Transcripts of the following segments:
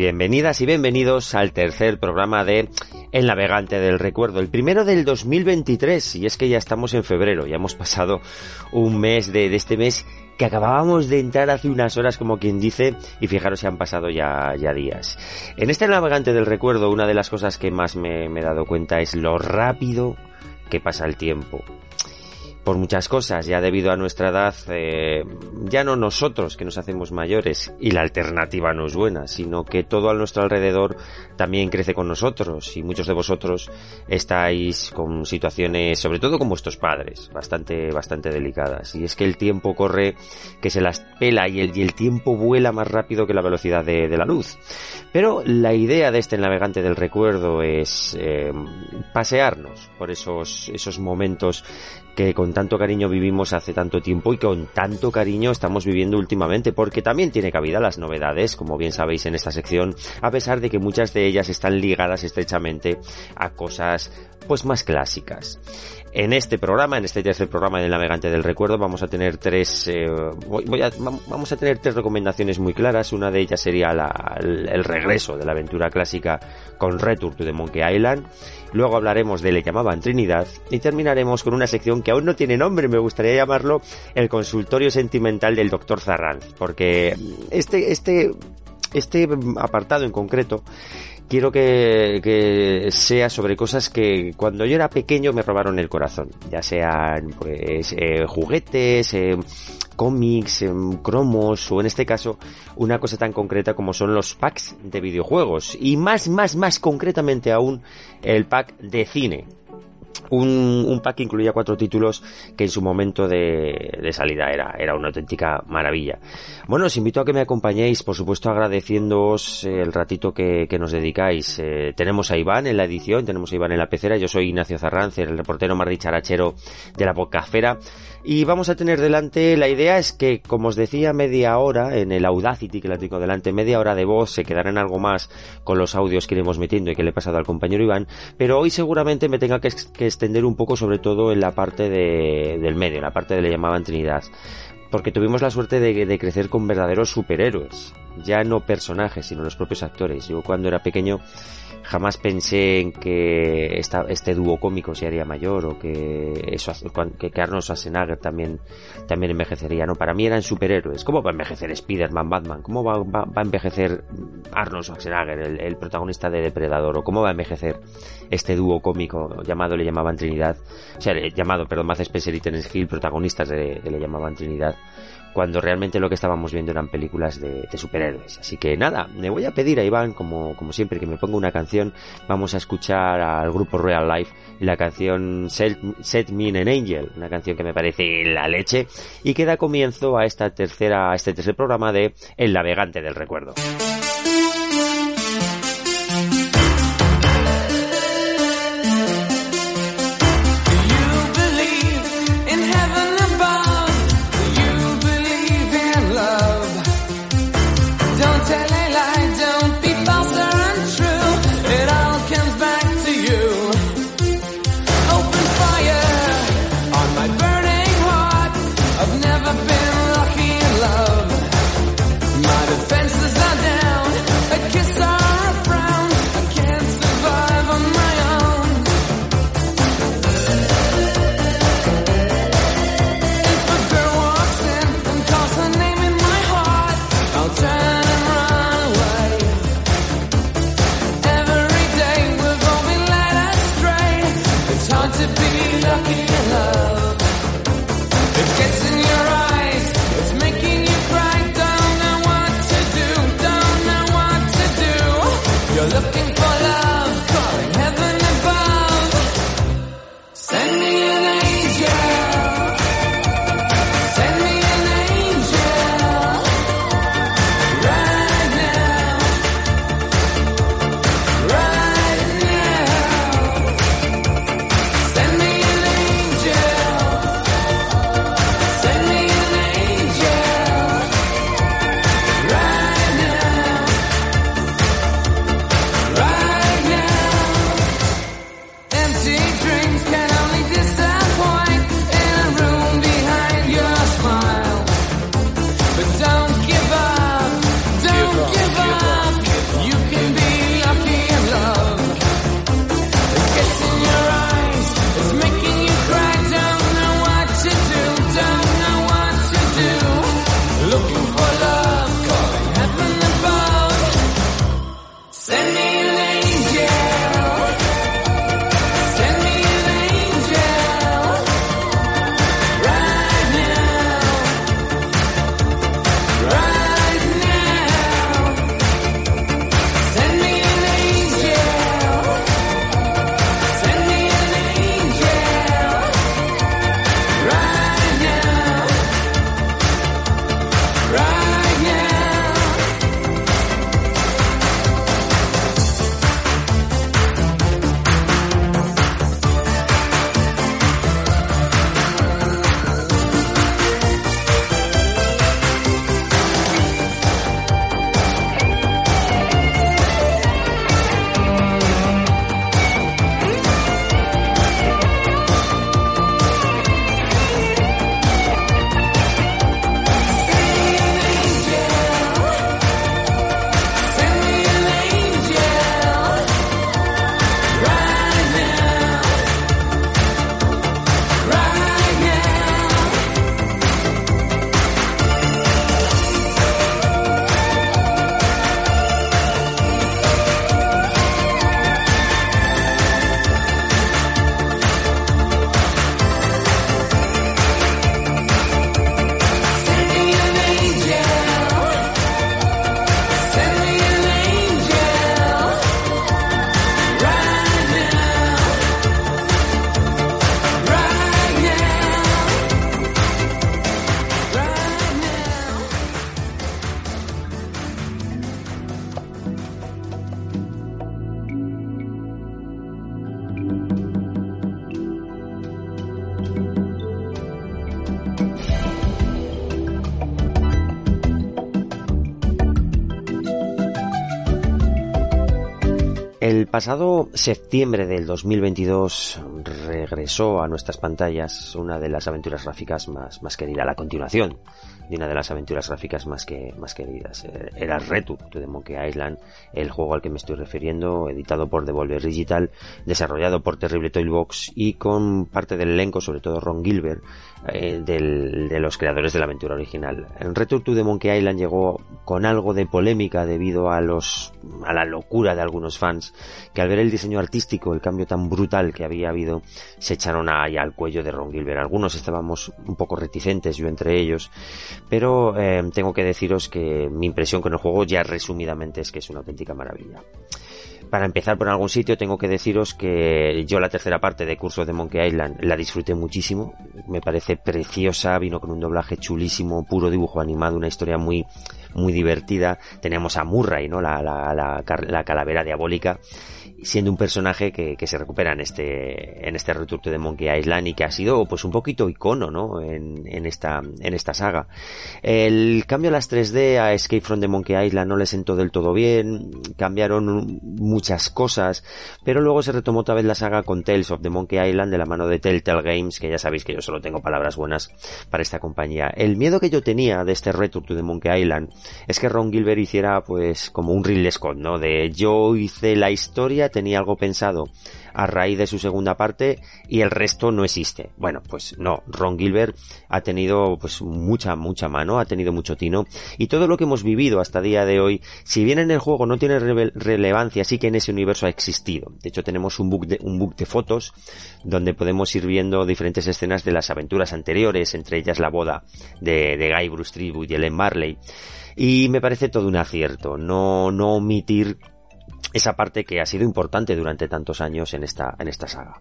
bienvenidas y bienvenidos al tercer programa de El Navegante del Recuerdo, el primero del 2023, y es que ya estamos en febrero, ya hemos pasado un mes de, este mes que acabábamos de entrar hace unas horas, como quien dice, y fijaros, se han pasado ya, ya días. En este navegante del recuerdo, una de las cosas que más me he dado cuenta es lo rápido que pasa el tiempo por muchas cosas, ya debido a nuestra edad, eh, ya no nosotros que nos hacemos mayores y la alternativa no es buena, sino que todo a nuestro alrededor también crece con nosotros y muchos de vosotros estáis con situaciones, sobre todo con vuestros padres, bastante, bastante delicadas. Y es que el tiempo corre, que se las pela y el, y el tiempo vuela más rápido que la velocidad de, la luz. Pero la idea de este navegante del recuerdo es eh, pasearnos por esos, esos momentos que con tanto cariño vivimos hace tanto tiempo y con tanto cariño estamos viviendo últimamente, porque también tiene cabida las novedades, como bien sabéis en esta sección, a pesar de que muchas de ellas están ligadas estrechamente a cosas pues más clásicas. En este programa, en este tercer programa del Navegante del Recuerdo, vamos a tener tres, eh, vamos a tener tres recomendaciones muy claras. Una de ellas sería la, el, el, regreso de la aventura clásica con Return to the Monkey Island. Luego hablaremos de Le llamaban Trinidad y terminaremos con una sección que aún no tiene nombre, me gustaría llamarlo el consultorio sentimental del Dr. Zarranz, porque este, este, este apartado en concreto quiero que, que, sea sobre cosas que cuando yo era pequeño me robaron el corazón, ya sean pues eh, juguetes, eh, cómics, eh, cromos o en este caso una cosa tan concreta como son los packs de videojuegos. Y más, más, más concretamente aún el pack de cine un, un, pack que incluía cuatro títulos que en su momento de, de, salida era, era una auténtica maravilla. Bueno, os invito a que me acompañéis, por supuesto agradeciéndoos el ratito que, que nos dedicáis. Eh, tenemos a Iván en la edición, tenemos a Iván en la pecera, yo soy Ignacio Zarrance, el reportero más dicharachero de la podcastfera y vamos a tener delante, la idea es que, como os decía, media hora en el Audacity que la tengo delante, media hora de voz, se quedará en algo más con los audios que iremos metiendo y que le he pasado al compañero Iván, pero hoy seguramente me tenga que, que extender un poco sobre todo en la parte de, del medio, en la parte de le llamaban Trinidad porque tuvimos la suerte de, de, crecer con verdaderos superhéroes, ya no personajes, sino los propios actores. Yo cuando era pequeño jamás pensé en que esta, este dúo cómico se haría mayor o que eso que, Arnold Schwarzenegger también también envejecería no para mí eran superhéroes. Cómo va a envejecer Spider-Man Batman cómo va, va, a envejecer Arnold Schwarzenegger el, el, protagonista de Depredador o cómo va a envejecer este dúo cómico llamado le llamaban Trinidad o sea llamado perdón Matt Spencer y Terence Hill protagonistas de le llamaban Trinidad cuando realmente lo que estábamos viendo eran películas de, superhéroes. Así que nada, me voy a pedir a Iván, como, como siempre, que me ponga una canción. Vamos a escuchar al grupo Real Life la canción Set, Set Me an Angel, una canción que me parece la leche y que da comienzo a esta tercera, a este tercer programa de El Navegante del Recuerdo. Pasado septiembre del 2022 regresó a nuestras pantallas una de las aventuras gráficas más, más queridas, la continuación de una de las aventuras gráficas más que más queridas. Eh, era to the Monkey Island, el juego al que me estoy refiriendo, editado por Devolver Digital, desarrollado por Terrible Toybox y con parte del elenco, sobre todo Ron Gilbert, eh, de los creadores de la aventura original. En Return to the Monkey Island llegó con algo de polémica debido a los a la locura de algunos fans que al ver el diseño artístico, el cambio tan brutal que había habido, se echaron ahí al cuello de Ron Gilbert. Algunos estábamos un poco reticentes, yo entre ellos, pero eh, tengo que deciros que mi impresión con el juego ya resumidamente es que es una auténtica maravilla. Para empezar por algún sitio tengo que deciros que yo la tercera parte de Curso de Monkey Island la disfruté muchísimo, me parece preciosa, vino con un doblaje chulísimo, puro dibujo animado, una historia muy muy divertida. Teníamos a Murray, ¿no? La, la, la, la calavera diabólica siendo un personaje que, que, se recupera en este en este de Monkey Island y que ha sido pues un poquito icono ¿no? en, en esta en esta saga. El cambio a las 3D a Escape from the Monkey Island no le sentó del todo bien cambiaron muchas cosas pero luego se retomó otra vez la saga con Tales of the Monkey Island de la mano de Telltale Games que ya sabéis que yo solo tengo palabras buenas para esta compañía. El miedo que yo tenía de este Return to the Monkey Island es que Ron Gilbert hiciera pues como un Ridley Scott no de yo hice la historia tenía algo pensado a raíz de su segunda parte y el resto no existe. Bueno, pues no, Ron Gilbert ha tenido pues mucha, mucha mano, ha tenido mucho tino y todo lo que hemos vivido hasta día de hoy, si bien en el juego no tiene relevancia, sí que en ese universo ha existido. De hecho tenemos un book de, un book de fotos donde podemos ir viendo diferentes escenas de las aventuras anteriores, entre ellas la boda de, de Guy Bruce Tribute y Ellen Marley. Y me parece todo un acierto, no, no omitir esa parte que ha sido importante durante tantos años en esta, en esta saga.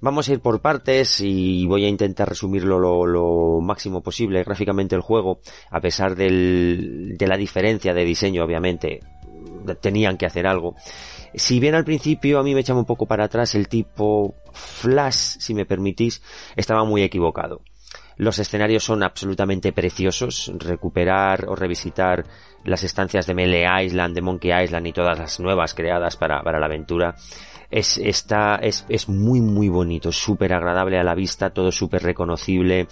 Vamos a ir por partes y voy a intentar resumirlo lo, lo máximo posible gráficamente el juego, a pesar del, de la diferencia de diseño, obviamente, tenían que hacer algo. Si bien al principio a mí me echaba un poco para atrás el tipo Flash, si me permitís, estaba muy equivocado. Los escenarios son absolutamente preciosos. Recuperar o revisitar las estancias de Melee Island, de Monkey Island y todas las nuevas creadas para, para la aventura es, está, es, es muy muy bonito, súper agradable a la vista, todo súper reconocible,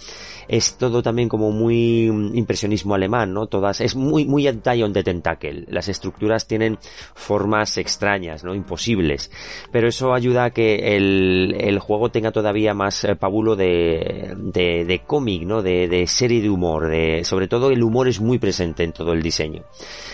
es todo también como muy impresionismo alemán, ¿no? Todas, es muy, muy on de Tentacle, las estructuras tienen formas extrañas, ¿no? Imposibles, pero eso ayuda a que el, el juego tenga todavía más eh, pábulo de, de, de cómic, ¿no? De, de serie de humor, de, sobre todo el humor es muy presente en todo el diseño.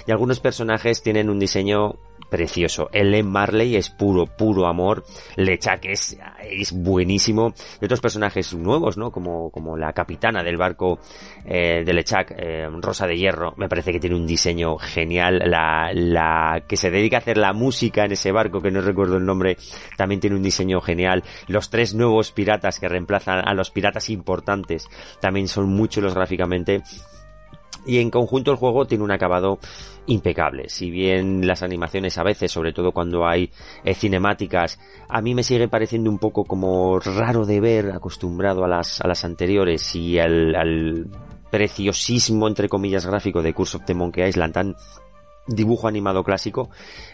Y algunos personajes tienen un diseño precioso. Ellen Marley es puro, puro amor. Lechak es, es buenísimo. Y otros personajes nuevos, ¿no? Como, como la capitana del barco eh, de Lechak, eh, Rosa de Hierro, me parece que tiene un diseño genial. La, la que se dedica a hacer la música en ese barco, que no recuerdo el nombre, también tiene un diseño genial. Los tres nuevos piratas que reemplazan a los piratas importantes también son muy chulos gráficamente y en conjunto el juego tiene un acabado impecable. Si bien las animaciones a veces, sobre todo cuando hay eh, cinemáticas, a mí me sigue pareciendo un poco como raro de ver, acostumbrado a las, a las anteriores y al, preciosismo, entre comillas, gráfico de Curse of the Monkey Island tan dibujo animado clásico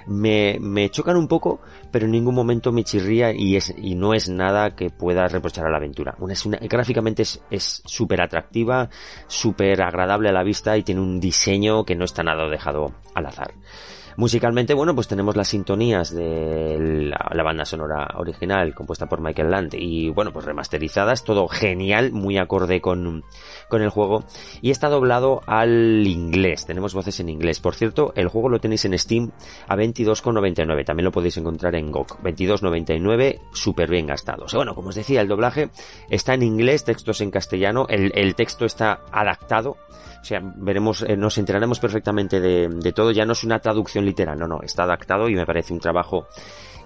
me, me chocan un poco pero en ningún momento me chirría y es y no es nada que pueda reprochar a la aventura. Una, es gráficamente es súper atractiva súper agradable a la vista y tiene un diseño que no está nada dejado al azar. Musicalmente, bueno, pues tenemos las sintonías de la, banda sonora original compuesta por Michael Land y bueno, pues remasterizadas, todo genial, muy acorde con, con el juego y está doblado al inglés, tenemos voces en inglés. Por cierto, el juego lo tenéis en Steam a 22,99, también lo podéis encontrar en GOG, 22,99, súper bien gastados. Bueno, como os decía, el doblaje está en inglés, textos en castellano, el, el texto está adaptado o sea, veremos, eh, nos enteraremos perfectamente de, de todo. Ya no es una traducción literal, no, no, está adaptado y me parece un trabajo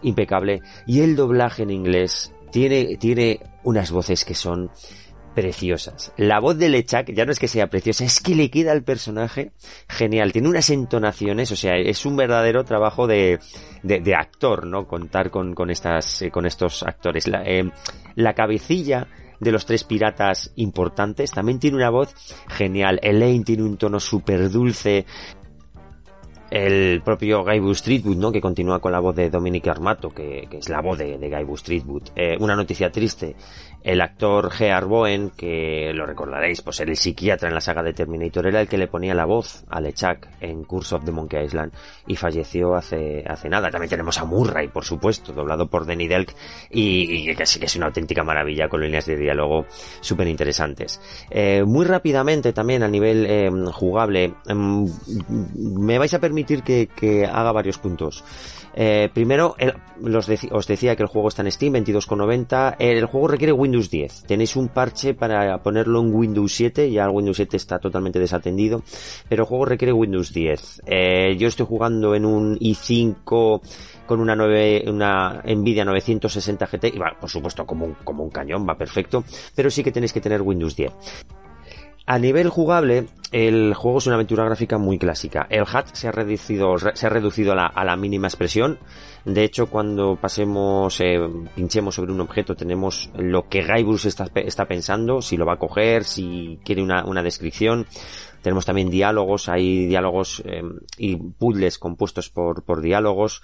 impecable. Y el doblaje en inglés tiene, tiene unas voces que son preciosas. La voz de Lechak ya no es que sea preciosa, es que le queda al personaje genial. Tiene unas entonaciones, o sea, es un verdadero trabajo de, de, de actor, ¿no? Contar con, con estas, eh, con estos actores. La, eh, la cabecilla de los tres piratas importantes. También tiene una voz genial. Elaine tiene un tono súper dulce. el propio Guy Streetwood, ¿no? Que continúa con la voz de Dominic Armato, que, es la voz de, de Guy Streetwood. Eh, una noticia triste. El actor Gear Bowen, que lo recordaréis, pues el psiquiatra en la saga de Terminator, era el que le ponía la voz a LeChuck en Curse of the Monkey Island y falleció hace, hace nada. También tenemos a Murray, por supuesto, doblado por Denny Delk y, y que sí que es una auténtica maravilla con líneas de diálogo súper interesantes. Eh, muy rápidamente también a nivel eh, jugable, em, me vais a permitir que, que haga varios puntos. Eh, primero, os decía que el juego está en Steam, 22,90. El juego requiere Windows 10. Tenéis un parche para ponerlo en Windows 7. Ya el Windows 7 está totalmente desatendido. Pero el juego requiere Windows 10. Eh, yo estoy jugando en un i5 con una, 9, una Nvidia 960 GT. Y va, por supuesto, como un, como un cañón, va perfecto. Pero sí que tenéis que tener Windows 10. A nivel jugable, el juego es una aventura gráfica muy clásica. El HUD se ha reducido, se ha reducido a la, mínima expresión. De hecho, cuando pasemos, eh, pinchemos sobre un objeto, tenemos lo que Guybrush está, pensando, si lo va a coger, si quiere una descripción. Tenemos también diálogos, hay diálogos eh, y puzzles compuestos por, por diálogos.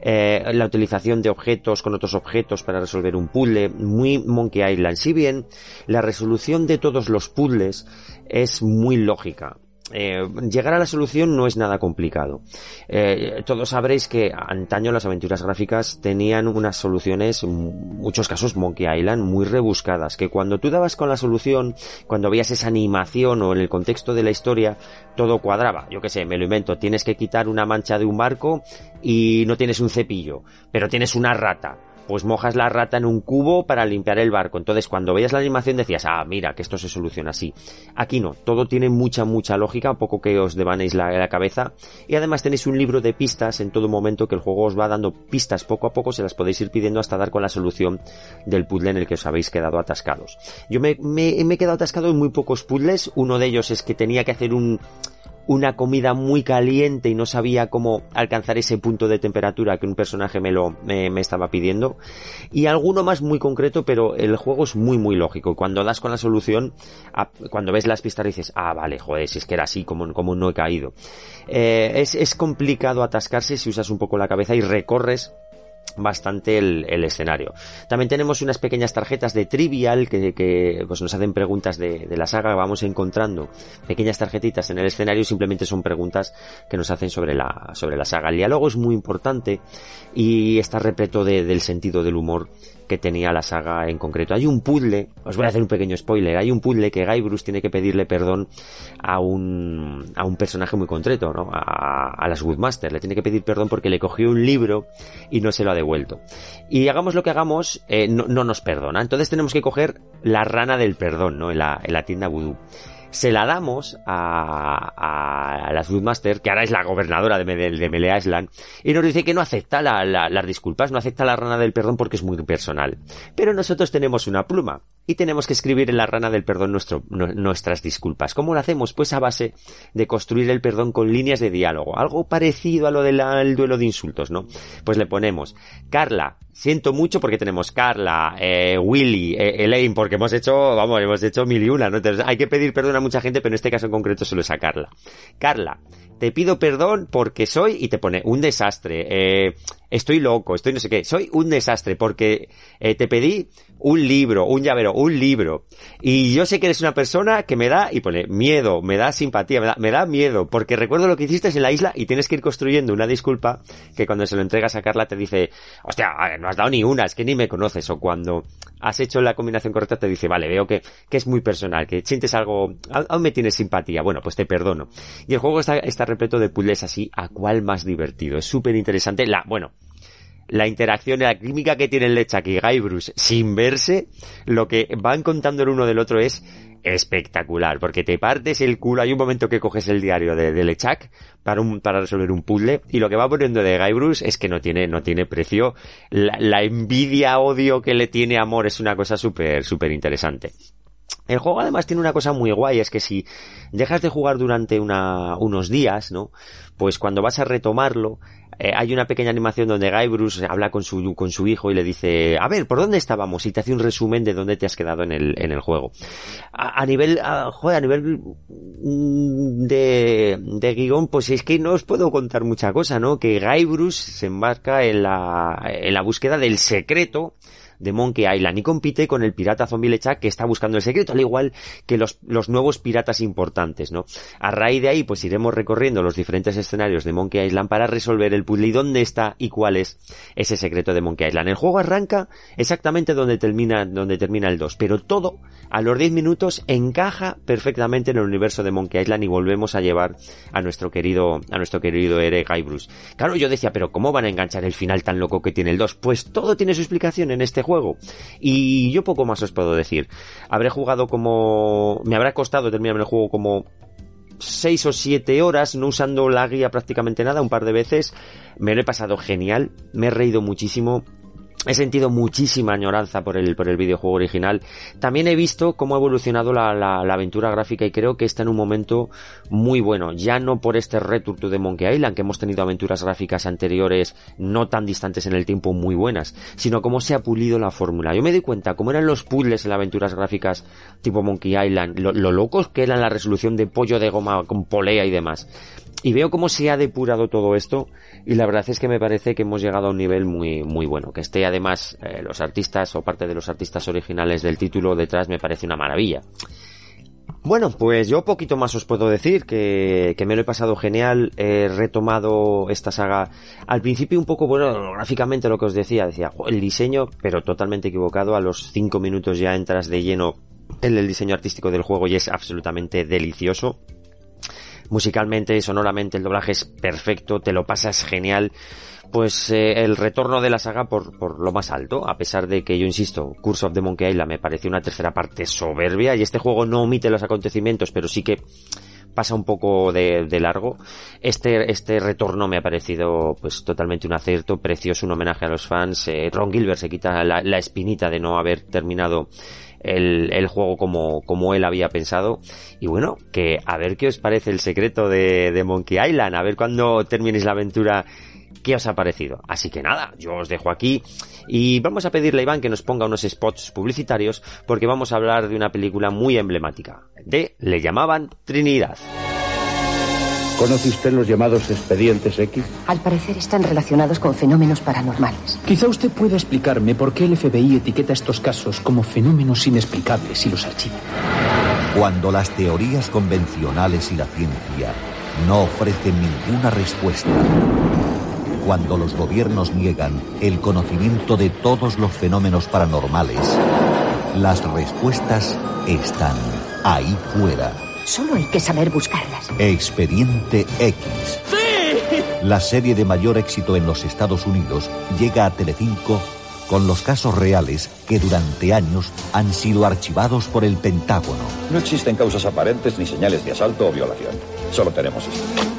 Eh, la utilización de objetos con otros objetos para resolver un puzzle, muy Monkey Island. Si bien la resolución de todos los puzzles es muy lógica eh, llegar a la solución no es nada complicado. Eh, todos sabréis que antaño las aventuras gráficas tenían unas soluciones, muchos casos Monkey Island, muy rebuscadas, que cuando tú dabas con la solución, cuando veías esa animación o en el contexto de la historia, todo cuadraba. Yo qué sé, me lo invento, tienes que quitar una mancha de un barco y no tienes un cepillo, pero tienes una rata pues mojas la rata en un cubo para limpiar el barco. Entonces, cuando veías la animación decías, ah, mira, que esto se soluciona así. Aquí no, todo tiene mucha, mucha lógica, poco que os devanéis la, la cabeza. Y además tenéis un libro de pistas en todo momento que el juego os va dando pistas poco a poco, se las podéis ir pidiendo hasta dar con la solución del puzzle en el que os habéis quedado atascados. Yo me, me, me he quedado atascado en muy pocos puzzles. Uno de ellos es que tenía que hacer un, una comida muy caliente y no sabía cómo alcanzar ese punto de temperatura que un personaje me lo me, estaba pidiendo. Y alguno más muy concreto pero el juego es muy muy lógico. Cuando das con la solución cuando ves las pistas dices ah vale joder si es que era así como, como no he caído eh, es, es complicado atascarse si usas un poco la cabeza y recorres bastante el, escenario. También tenemos unas pequeñas tarjetas de trivial que, pues nos hacen preguntas de, la saga, vamos encontrando pequeñas tarjetitas en el escenario, simplemente son preguntas que nos hacen sobre la, sobre la saga. El diálogo es muy importante y está repleto del sentido del humor que tenía la saga en concreto. Hay un puzzle, os voy a hacer un pequeño spoiler, hay un puzzle que Guybrush tiene que pedirle perdón a un, a un personaje muy concreto, ¿no? A, las Woodmaster, le tiene que pedir perdón porque le cogió un libro y no se lo ha devuelto. Y hagamos lo que hagamos, eh, no, no, nos perdona. Entonces tenemos que coger la rana del perdón, ¿no? En la, en la tienda Voodoo se la damos a, a, la Master, que ahora es la gobernadora de, de, Melee Island, y nos dice que no acepta las disculpas, no acepta la rana del perdón porque es muy personal. Pero nosotros tenemos una pluma y tenemos que escribir en la rana del perdón nuestras disculpas. ¿Cómo lo hacemos? Pues a base de construir el perdón con líneas de diálogo, algo parecido a lo del duelo de insultos, ¿no? Pues le ponemos, Carla, siento mucho porque tenemos Carla, eh, Willy, eh, Elaine, porque hemos hecho, vamos, hemos hecho mil y una, ¿no? Entonces hay que pedir perdón a mucha gente, pero en este caso en concreto solo es a Carla. Carla, te pido perdón porque soy, y te pone un desastre, eh, estoy loco, estoy no sé qué, soy un desastre porque eh, te pedí un libro, un llavero, un libro. Y yo sé que eres una persona que me da, y pone, miedo, me da simpatía, me da, me da miedo, porque recuerdo lo que hiciste en la isla y tienes que ir construyendo una disculpa que cuando se lo entregas a Carla te dice, hostia, no has dado ni una, es que ni me conoces. O cuando has hecho la combinación correcta te dice, vale, veo que, que es muy personal, que sientes algo, aún me tienes simpatía, bueno, pues te perdono. Y el juego está, está repleto de puzzles así, a cuál más divertido. Es súper interesante. La, bueno, la interacción, la química que tienen Lechak y Guybrush sin verse, lo que van contando el uno del otro es espectacular, porque te partes el culo, hay un momento que coges el diario de, Lechak para resolver un puzzle, y lo que va poniendo de Guybrush es que no tiene, no tiene precio, la, la envidia, odio que le tiene amor es una cosa súper, súper interesante. El juego además tiene una cosa muy guay, es que si dejas de jugar durante una, unos días, ¿no? Pues cuando vas a retomarlo, eh, hay una pequeña animación donde Guy Bruce habla con su, con su hijo y le dice, a ver, ¿por dónde estábamos? Y te hace un resumen de dónde te has quedado en el, en el juego. A, nivel, a, joder, a nivel mm, de, de guion, pues es que no os puedo contar mucha cosa, ¿no? Que Guy Bruce se embarca en la, en la búsqueda del secreto de Monkey Island y compite con el pirata zombie Lechak que está buscando el secreto, al igual que los, los nuevos piratas importantes, ¿no? A raíz de ahí, pues iremos recorriendo los diferentes escenarios de Monkey Island para resolver el puzzle y dónde está y cuál es ese secreto de Monkey Island. El juego arranca exactamente donde termina, donde termina el 2, pero todo a los 10 minutos encaja perfectamente en el universo de Monkey Island y volvemos a llevar a nuestro querido, a nuestro querido Eric Bruce. Claro, yo decía, pero ¿cómo van a enganchar el final tan loco que tiene el 2? Pues todo tiene su explicación en este juego. Y yo poco más os puedo decir. Habré jugado como... Me habrá costado terminar el juego como 6 o 7 horas, no usando la guía prácticamente nada, un par de veces. Me lo he pasado genial, me he reído muchísimo, he sentido muchísima añoranza por el, por el videojuego original. También he visto cómo ha evolucionado la, la, aventura gráfica y creo que está en un momento muy bueno. Ya no por este return de Monkey Island, que hemos tenido aventuras gráficas anteriores no tan distantes en el tiempo muy buenas, sino cómo se ha pulido la fórmula. Yo me di cuenta cómo eran los puzzles en las aventuras gráficas tipo Monkey Island, lo, lo locos que eran la resolución de pollo de goma con polea y demás y veo cómo se ha depurado todo esto y la verdad es que me parece que hemos llegado a un nivel muy muy bueno. Que esté además eh, los artistas o parte de los artistas originales del título detrás me parece una maravilla. Bueno, pues yo poquito más os puedo decir que, que me lo he pasado genial, he retomado esta saga. Al principio un poco, bueno, gráficamente lo que os decía, decía, el diseño, pero totalmente equivocado, a los cinco minutos ya entras de lleno en el diseño artístico del juego y es absolutamente delicioso musicalmente sonoramente el doblaje es perfecto, te lo pasas genial, pues eh, el retorno de la saga por, por lo más alto, a pesar de que yo insisto, Curse of the Monkey Island me pareció una tercera parte soberbia y este juego no omite los acontecimientos, pero sí que pasa un poco de, largo. Este, este retorno me ha parecido pues totalmente un acierto, precioso, un homenaje a los fans. Eh, Ron Gilbert se quita la, la, espinita de no haber terminado el, el juego como, como él había pensado. Y bueno, que a ver qué os parece el secreto de, de Monkey Island, a ver cuando terminéis la aventura qué os ha parecido. Así que nada, yo os dejo aquí y vamos a pedirle a Iván que nos ponga unos spots publicitarios porque vamos a hablar de una película muy emblemática, de Le llamaban Trinidad. ¿Conoce usted los llamados expedientes X? Al parecer están relacionados con fenómenos paranormales. Quizá usted pueda explicarme por qué el FBI etiqueta estos casos como fenómenos inexplicables y los archiva. Cuando las teorías convencionales y la ciencia no ofrecen ninguna respuesta. Cuando los gobiernos niegan el conocimiento de todos los fenómenos paranormales, las respuestas están ahí fuera Solo hay que saber buscarlas. Expediente X. ¡Sí! La serie de mayor éxito en los Estados Unidos llega a Telecinco con los casos reales que durante años han sido archivados por el Pentágono. No existen causas aparentes ni señales de asalto o violación. Solo tenemos esto.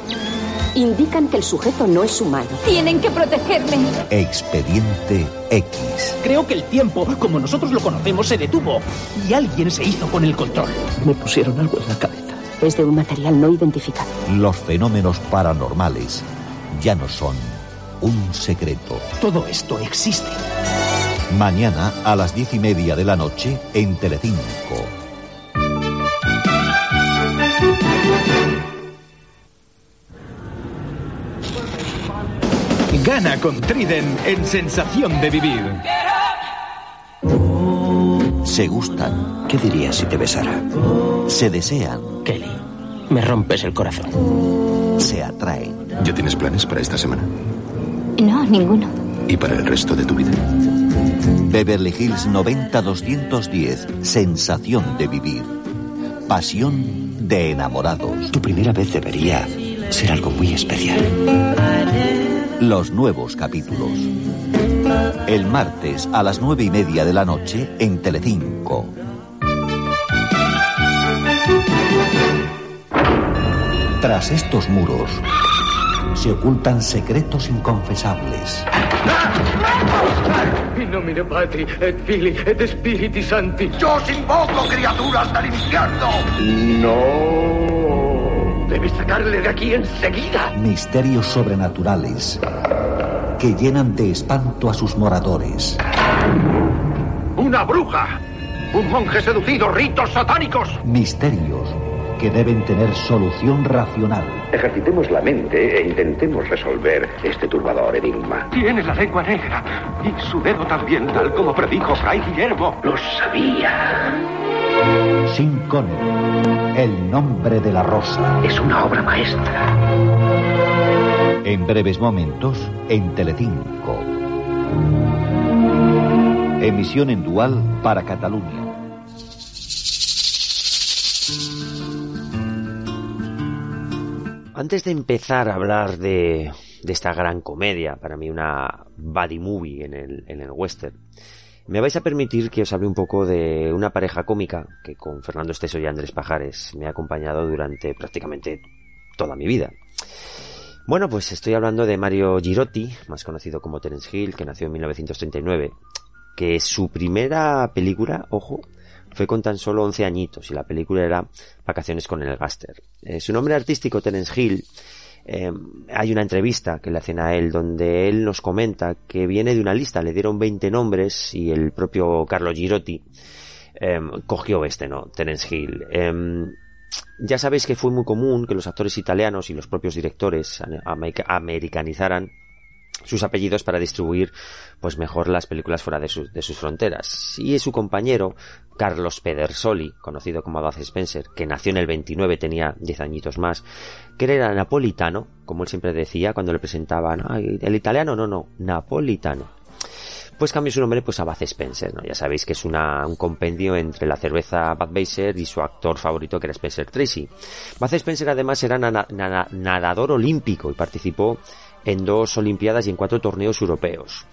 Indican que el sujeto no es humano. Tienen que protegerme. Expediente X. Creo que el tiempo, como nosotros lo conocemos, se detuvo y alguien se hizo con el control. Me pusieron algo en la cabeza. Es de un material no identificado. Los fenómenos paranormales ya no son un secreto. Todo esto existe. Mañana a las diez y media de la noche en Telecinco. Gana con Triden en sensación de vivir. Se gustan. ¿Qué dirías si te besara? Se desean. Kelly, me rompes el corazón. Se atraen. ¿Ya tienes planes para esta semana? No, ninguno. ¿Y para el resto de tu vida? Beverly Hills 90-210. Sensación de vivir. Pasión de enamorados. Tu primera vez debería ser algo muy especial. Los nuevos capítulos. El martes a las nueve y media de la noche en Telecinco. Tras estos muros se ocultan secretos inconfesables. In nomine Patri et Fili et Spiriti Santi. Yo os invoco, criaturas del infierno. No. Debes sacarle de aquí enseguida. Misterios sobrenaturales que llenan de espanto a sus moradores. Una bruja. Un monje seducido, ritos satánicos. Misterios que deben tener solución racional. Ejercitemos la mente e intentemos resolver este turbador enigma. Tiene la lengua negra y su dedo también, tal como predijo Fray Guillermo. Lo sabía. Sin con el nombre de la rosa. Es una obra maestra. En breves momentos, en Telecinco. Emisión en dual para Cataluña. Antes de empezar a hablar de, de, esta gran comedia, para mí una buddy movie en el, en el western, me vais a permitir que os hable un poco de una pareja cómica que con Fernando Esteso y Andrés Pajares me ha acompañado durante prácticamente toda mi vida. Bueno, pues estoy hablando de Mario Girotti, más conocido como Terence Hill, que nació en 1939, que su primera película, ojo, fue con tan solo 11 añitos y la película era Vacaciones con el Gaster. Eh, su nombre artístico, Terence Hill, eh, hay una entrevista que le hacen a él donde él nos comenta que viene de una lista, le dieron 20 nombres y el propio Carlo Girotti eh, cogió este, ¿no? Terence Hill. ya sabéis que fue muy común que los actores italianos y los propios directores americanizaran sus apellidos para distribuir pues mejor las películas fuera de, su, de, sus fronteras. Y su compañero, Carlos Pedersoli, conocido como Bud Spencer, que nació en el 29, tenía 10 añitos más, que era napolitano, como él siempre decía cuando le presentaban, el italiano no, no, napolitano. Pues cambió su nombre pues a Bud Spencer, ¿no? Ya sabéis que es una, un compendio entre la cerveza Budweiser y su actor favorito que era Spencer Tracy. Bud Spencer además era na, nadador olímpico y participó en dos Olimpiadas y en cuatro torneos europeos.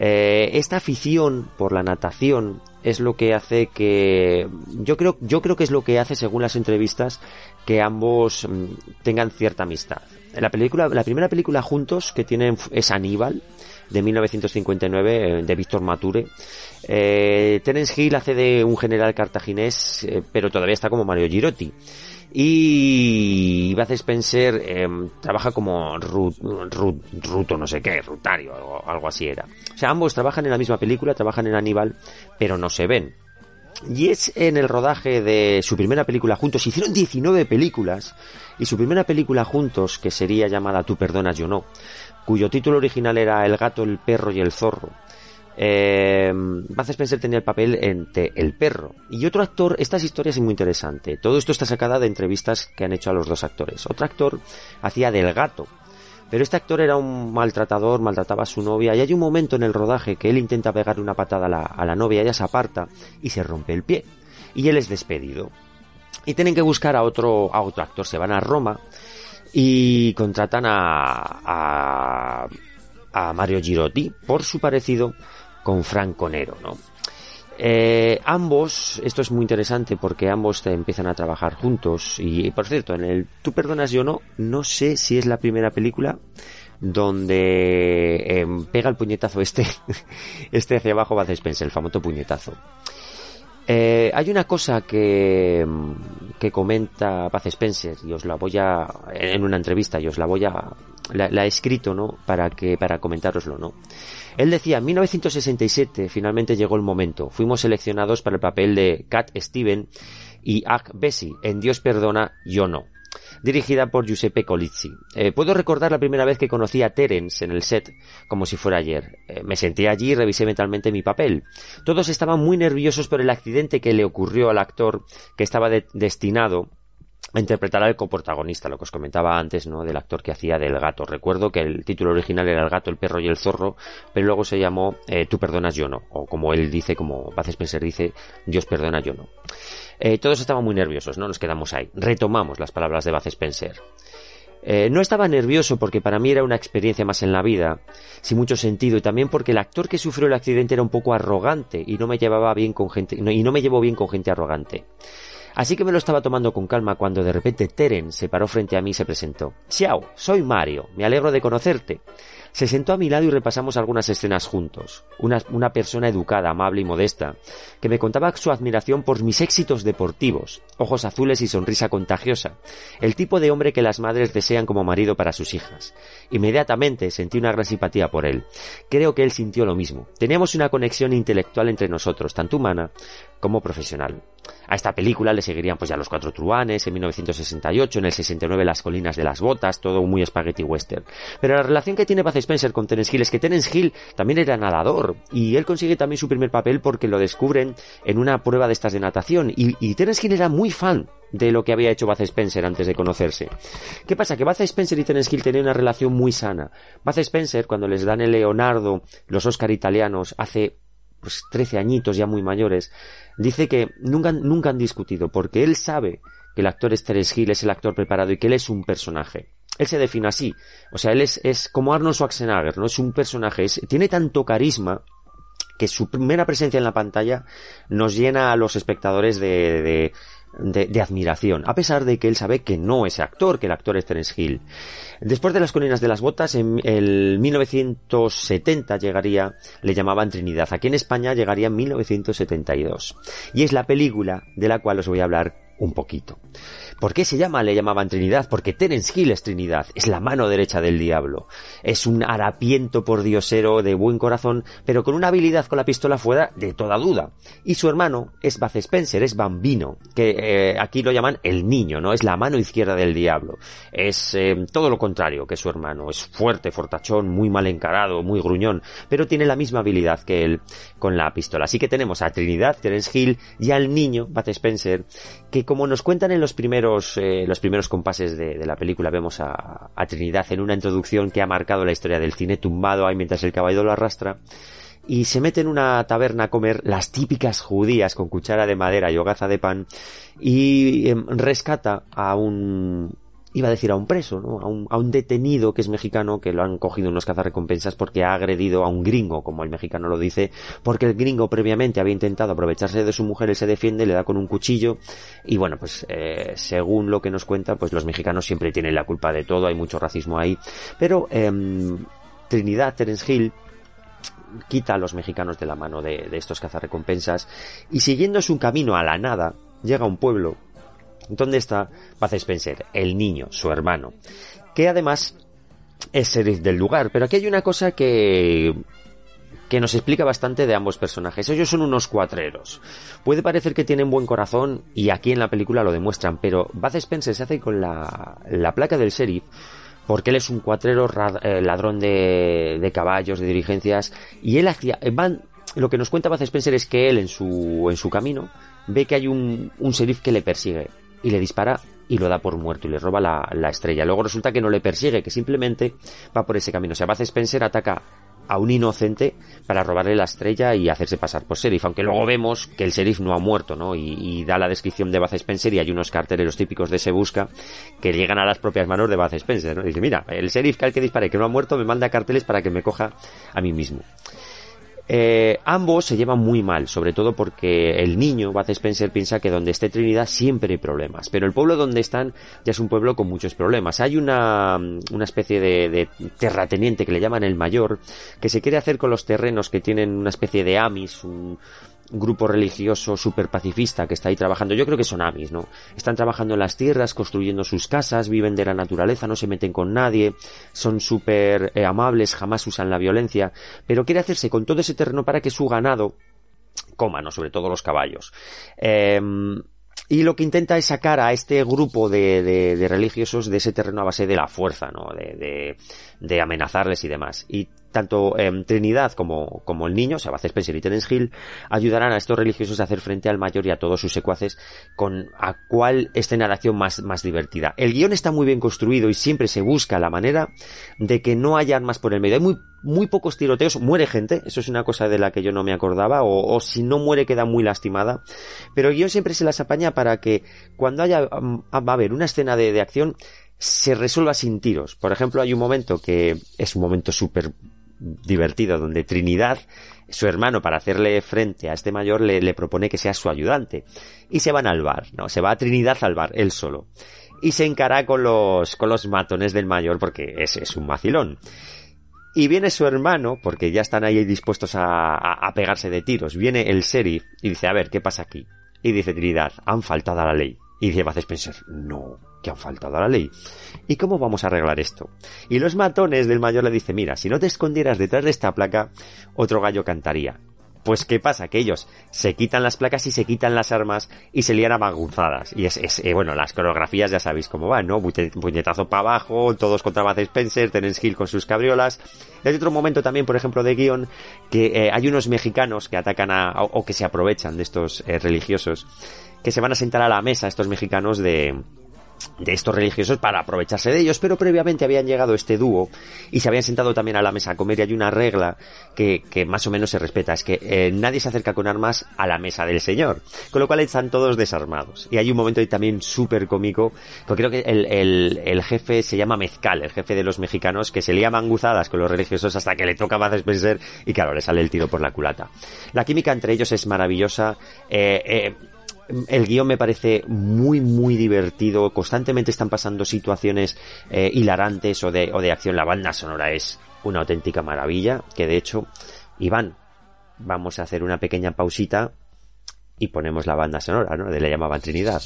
Eh, esta afición por la natación es lo que hace que yo creo yo creo que es lo que hace según las entrevistas que ambos mm, tengan cierta amistad. La película la primera película juntos que tienen es Aníbal de 1959 de Víctor Mature. Eh, Terence Hill hace de un general cartaginés, eh, pero todavía está como Mario Girotti. Y Bud Spencer eh, trabaja como rut, rut, ruto, no sé qué, rutario, algo, algo así era. O sea, ambos trabajan en la misma película, trabajan en Aníbal, pero no se ven. Y es en el rodaje de su primera película juntos, hicieron 19 películas, y su primera película juntos, que sería llamada Tú perdonas, yo no, cuyo título original era El gato, el perro y el zorro, eh, Bud Spencer tenía el papel entre el perro. Y otro actor, estas historias es muy interesante. Todo esto está sacada de entrevistas que han hecho a los dos actores. Otro actor hacía del gato. Pero este actor era un maltratador, maltrataba a su novia y hay un momento en el rodaje que él intenta pegarle una patada a la, a la novia, ella se aparta y se rompe el pie. Y él es despedido. Y tienen que buscar a otro, a otro actor. Se van a Roma y contratan a, a, a Mario Girotti por su parecido con Franco Nero, ¿no? Eh, ambos, esto es muy interesante porque ambos empiezan a trabajar juntos y por cierto, en el Tú perdonas yo no, no sé si es la primera película donde eh, pega el puñetazo este, este hacia abajo va Spencer, el famoso puñetazo. Eh, hay una cosa que, que comenta Paz Spencer y os la voy a en una entrevista y os la voy a la, la he escrito no para que para comentároslo no él decía, en 1967 finalmente llegó el momento. Fuimos seleccionados para el papel de Cat Steven y Ag Bessie en Dios perdona, yo no dirigida por Giuseppe Colizzi. Eh, puedo recordar la primera vez que conocí a Terence en el set, como si fuera ayer. Eh, me senté allí y revisé mentalmente mi papel. Todos estaban muy nerviosos por el accidente que le ocurrió al actor que estaba de destinado interpretar al coprotagonista, lo que os comentaba antes, ¿no? Del actor que hacía del gato. Recuerdo que el título original era El gato, el perro y el zorro, pero luego se llamó eh, Tú perdonas, yo no. O como él dice, como Paz Spencer dice, Dios perdona, yo no. Eh, todos estaban muy nerviosos, ¿no? Nos quedamos ahí. Retomamos las palabras de Baz Spencer. Eh, no estaba nervioso porque para mí era una experiencia más en la vida, sin mucho sentido, y también porque el actor que sufrió el accidente era un poco arrogante y no me llevaba bien con gente, y no me llevó bien con gente arrogante. Así que me lo estaba tomando con calma cuando de repente Teren se paró frente a mí y se presentó. Xiao, soy Mario, me alegro de conocerte. se sentó a mi lado y repasamos algunas escenas juntos. Una, una, persona educada, amable y modesta, que me contaba su admiración por mis éxitos deportivos, ojos azules y sonrisa contagiosa, el tipo de hombre que las madres desean como marido para sus hijas. Inmediatamente sentí una gran simpatía por él. Creo que él sintió lo mismo. Teníamos una conexión intelectual entre nosotros, tanto humana como profesional. A esta película le seguirían pues ya Los Cuatro Truanes, en 1968, en el 69 Las Colinas de las Botas, todo muy spaghetti western. Pero la relación que tiene Buzz Spencer con Terence Hill es que Terence Hill también era nadador y él consigue también su primer papel porque lo descubren en una prueba de estas de natación y, y Terence Hill era muy fan de lo que había hecho Buzz Spencer antes de conocerse. ¿Qué pasa? Que Buzz Spencer y Terence Hill tenían una relación muy sana. Buzz Spencer, cuando les dan el Leonardo, los Oscar italianos, hace pues 13 añitos ya muy mayores, dice que nunca, nunca han discutido, porque él sabe que el actor es Terence es el actor preparado y que él es un personaje. Él se define así. O sea, él es, es como Arnold Schwarzenegger, ¿no? Es un personaje, es, tiene tanto carisma que su primera presencia en la pantalla nos llena a los espectadores de, de de, de, admiración, a pesar de que él sabe que no es actor, que el actor es Terence Hill. Después de las colinas de las botas, en el 1970 llegaría, le llamaban Trinidad. Aquí en España llegaría en 1972. Y es la película de la cual os voy a hablar un poquito. ¿Por qué se llama, le llamaban Trinidad? Porque Terence Hill es Trinidad, es la mano derecha del diablo. Es un harapiento por diosero de buen corazón, pero con una habilidad con la pistola fuera de toda duda. Y su hermano es Baz Spencer, es Bambino, que eh, aquí lo llaman el niño, ¿no? Es la mano izquierda del diablo. Es eh, todo lo contrario que su hermano. Es fuerte, fortachón, muy mal encarado, muy gruñón, pero tiene la misma habilidad que él con la pistola. Así que tenemos a Trinidad, Terence Hill y al niño, Baz Spencer, que como nos cuentan en los primeros eh, los primeros compases de, la película. Vemos a, Trinidad en una introducción que ha marcado la historia del cine tumbado ahí mientras el caballo lo arrastra y se mete en una taberna a comer las típicas judías con cuchara de madera y hogaza de pan y eh, rescata a un iba a decir a un preso, ¿no? a, un, a un detenido que es mexicano, que lo han cogido unos cazarrecompensas porque ha agredido a un gringo, como el mexicano lo dice, porque el gringo previamente había intentado aprovecharse de su mujer, él se defiende, le da con un cuchillo, y bueno, pues eh, según lo que nos cuenta, pues los mexicanos siempre tienen la culpa de todo, hay mucho racismo ahí, pero eh, Trinidad, Terence Hill, quita a los mexicanos de la mano de, de estos cazarrecompensas, y siguiendo su camino a la nada, llega a un pueblo ¿Dónde está Bud Spencer? El niño, su hermano. Que además es sheriff del lugar. Pero aquí hay una cosa que que nos explica bastante de ambos personajes. Ellos son unos cuatreros. Puede parecer que tienen buen corazón y aquí en la película lo demuestran, pero Bud Spencer se hace con la, la placa del sheriff porque él es un cuatrero ladrón de, de caballos, de diligencias, y él hacía, van, lo que nos cuenta Bud Spencer es que él en su, en su camino ve que hay un, un sheriff que le persigue y le dispara y lo da por muerto y le roba la, la, estrella. Luego resulta que no le persigue, que simplemente va por ese camino. O sea, Bud Spencer ataca a un inocente para robarle la estrella y hacerse pasar por sheriff, aunque luego vemos que el sheriff no ha muerto, ¿no? Y, y da la descripción de Bud Spencer y hay unos cartereros típicos de Se Busca que llegan a las propias manos de Bud Spencer, ¿no? Dice, mira, el sheriff que al que dispare que no ha muerto me manda carteles para que me coja a mí mismo. Eh, ambos se llevan muy mal, sobre todo porque el niño, Bud Spencer, piensa que donde esté Trinidad siempre hay problemas. Pero el pueblo donde están ya es un pueblo con muchos problemas. Hay una, una especie de, de, terrateniente que le llaman el mayor, que se quiere hacer con los terrenos que tienen una especie de amis, un, grupo religioso super pacifista que está ahí trabajando. Yo creo que son amis, ¿no? Están trabajando en las tierras, construyendo sus casas, viven de la naturaleza, no se meten con nadie, son súper eh, amables, jamás usan la violencia, pero quiere hacerse con todo ese terreno para que su ganado coma, ¿no? Sobre todo los caballos. Eh, y lo que intenta es sacar a este grupo de, de, de, religiosos de ese terreno a base de la fuerza, ¿no? De, de amenazarles y demás. Tanto eh, Trinidad como, como el niño, o sea, Spencer y Terence Hill, ayudarán a estos religiosos a hacer frente al mayor y a todos sus secuaces con a cuál escena de acción más, más divertida. El guion está muy bien construido y siempre se busca la manera de que no haya armas por el medio. Hay muy, muy pocos tiroteos, muere gente, eso es una cosa de la que yo no me acordaba, o, o si no muere queda muy lastimada, pero el guion siempre se las apaña para que cuando haya, va a haber una escena de, de acción, se resuelva sin tiros. Por ejemplo, hay un momento que es un momento súper divertido donde Trinidad, su hermano, para hacerle frente a este mayor, le, propone que sea su ayudante. Y se van al bar, ¿no? Se va a Trinidad al bar, él solo. Y se encara con los, con los matones del mayor porque ese es un vacilón. Y viene su hermano, porque ya están ahí dispuestos a, a, pegarse de tiros. Viene el sheriff y dice, a ver, ¿qué pasa aquí? Y dice Trinidad, han faltado a la ley. Y dice Bud Spencer, no, que han faltado a la ley. ¿Y cómo vamos a arreglar esto? Y los matones del mayor le dice, mira, si no te escondieras detrás de esta placa, otro gallo cantaría. Pues ¿qué pasa? Que ellos se quitan las placas y se quitan las armas y se lían a. Y es, es eh, bueno, las coreografías ya sabéis cómo van, ¿no? Puñetazo para abajo, todos contra Bud Spencer, Terence Hill con sus cabriolas. Hay otro momento también, por ejemplo, de guion, que eh, hay unos mexicanos que atacan a, o, que se aprovechan de estos eh, religiosos, que se van a sentar a la mesa, estos mexicanos de, de estos religiosos para aprovecharse de ellos, pero previamente habían llegado este dúo y se habían sentado también a la mesa a comer y hay una regla que, que más o menos se respeta, es que eh, nadie se acerca con armas a la mesa del Señor, con lo cual están todos desarmados. Y hay un momento ahí también súper cómico, porque creo que el, el, el, jefe se llama Mezcal, el jefe de los mexicanos, que se lía manguzadas con los religiosos hasta que le toca a Spencer y claro, le sale el tiro por la culata. La química entre ellos es maravillosa, eh, eh, el guion me parece muy, muy divertido. Constantemente están pasando situaciones eh, hilarantes o de, o de acción. La banda sonora es una auténtica maravilla. Que de hecho, Iván, vamos a hacer una pequeña pausita y ponemos la banda sonora, ¿no? De la llamaban Trinidad.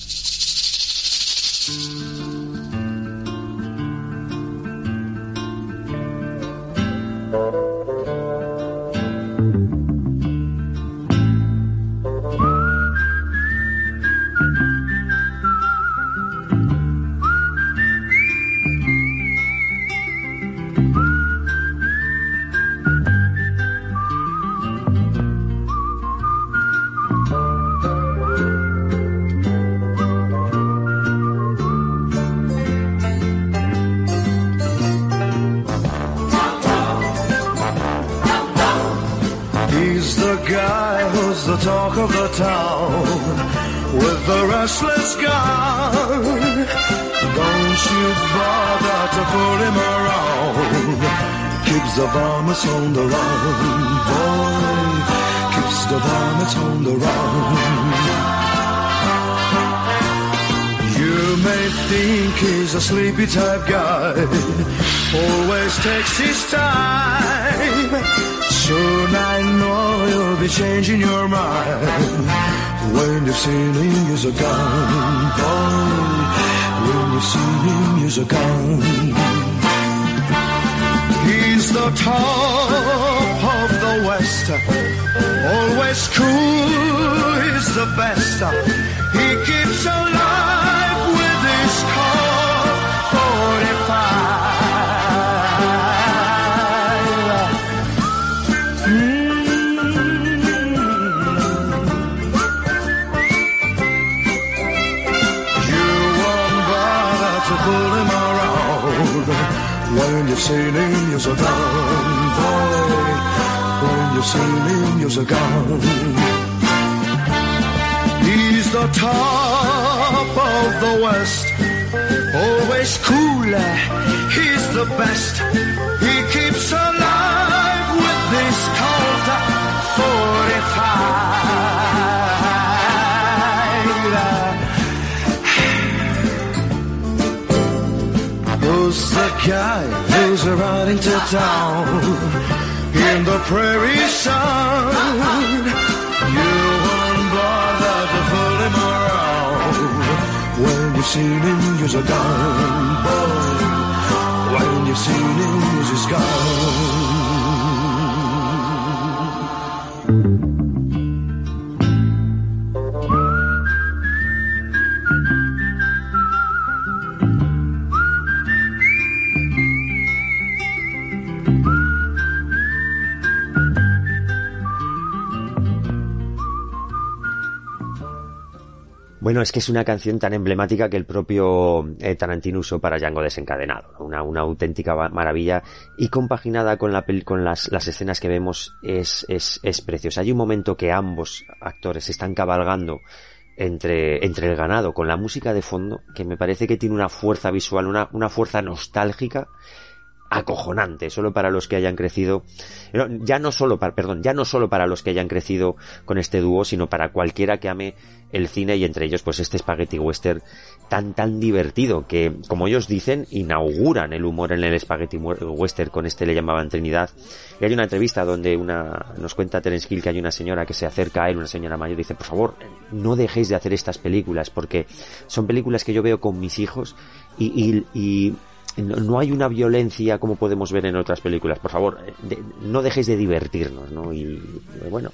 On the run, boy. Keeps the varmints on the run. You may think he's a sleepy type guy, always takes his time. Soon I know you'll be changing your mind when you've seen him use a gun, boy. When you've seen him use a gun. He's the top of the West. Always cool, is the best. He keeps alive with his car 45. Mm. you've seen him, you're a gun, boy. When you've seen you're a gun. He's the top of the West, always cooler. He's the best. He keeps alive with this Colt 45. Who's the guy? Who's riding to town in the prairie sun. You won't bother to fool him around when you've seen him use a gun. When you've seen him use his gun. Bueno, es que es una canción tan emblemática que el propio eh, Tarantino usó para Django desencadenado. Una, una auténtica maravilla y compaginada con, la, con las, las escenas que vemos es, es, es preciosa. Hay un momento que ambos actores están cabalgando entre, entre el ganado con la música de fondo que me parece que tiene una fuerza visual, una, una fuerza nostálgica acojonante, solo para los que hayan crecido, ya no solo para, perdón, ya no solo para los que hayan crecido con este dúo, sino para cualquiera que ame el cine y entre ellos pues este spaghetti western tan tan divertido que como ellos dicen inauguran el humor en el spaghetti western con este le llamaban Trinidad y hay una entrevista donde una nos cuenta Terence Hill que hay una señora que se acerca a él una señora mayor y dice por favor no dejéis de hacer estas películas porque son películas que yo veo con mis hijos y, y no, hay una violencia como podemos ver en otras películas. Por favor, eh, no dejéis de divertirnos, ¿no? Y bueno,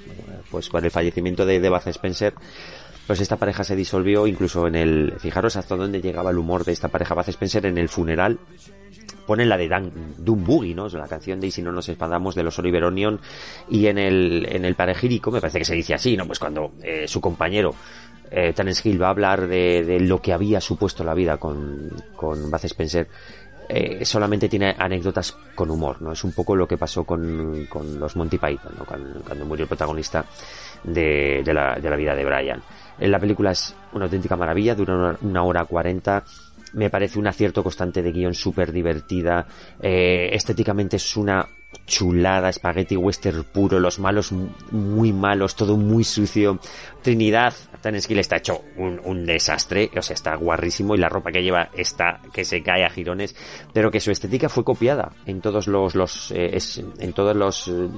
pues con el fallecimiento de, de Spencer, pues esta pareja se disolvió incluso en el, fijaros hasta dónde llegaba el humor de esta pareja Bath Spencer en el funeral. Ponen la de Dan, Doom Boogie, ¿no? La canción de Y si no nos espandamos de los Oliver Onion. Y en el, en el parejírico, me parece que se dice así, ¿no? Pues cuando eh, su compañero eh, Terence Hill va a hablar de, de, lo que había supuesto la vida con, con Bath Spencer, eh, solamente tiene anécdotas con humor, ¿no? Es un poco lo que pasó con, con los Monty Python, ¿no? Cuando, murió el protagonista de, de, la, de la vida de Brian. La película es una auténtica maravilla, dura una, hora cuarenta, me parece un acierto constante de guion súper divertida, eh, estéticamente es una chulada, spaghetti western puro, los malos muy malos, todo muy sucio. Trinidad, Skill está hecho un, desastre, o sea, está guarrísimo y la ropa que lleva está que se cae a girones, pero que su estética fue copiada en todos los, los eh, en todos los eh,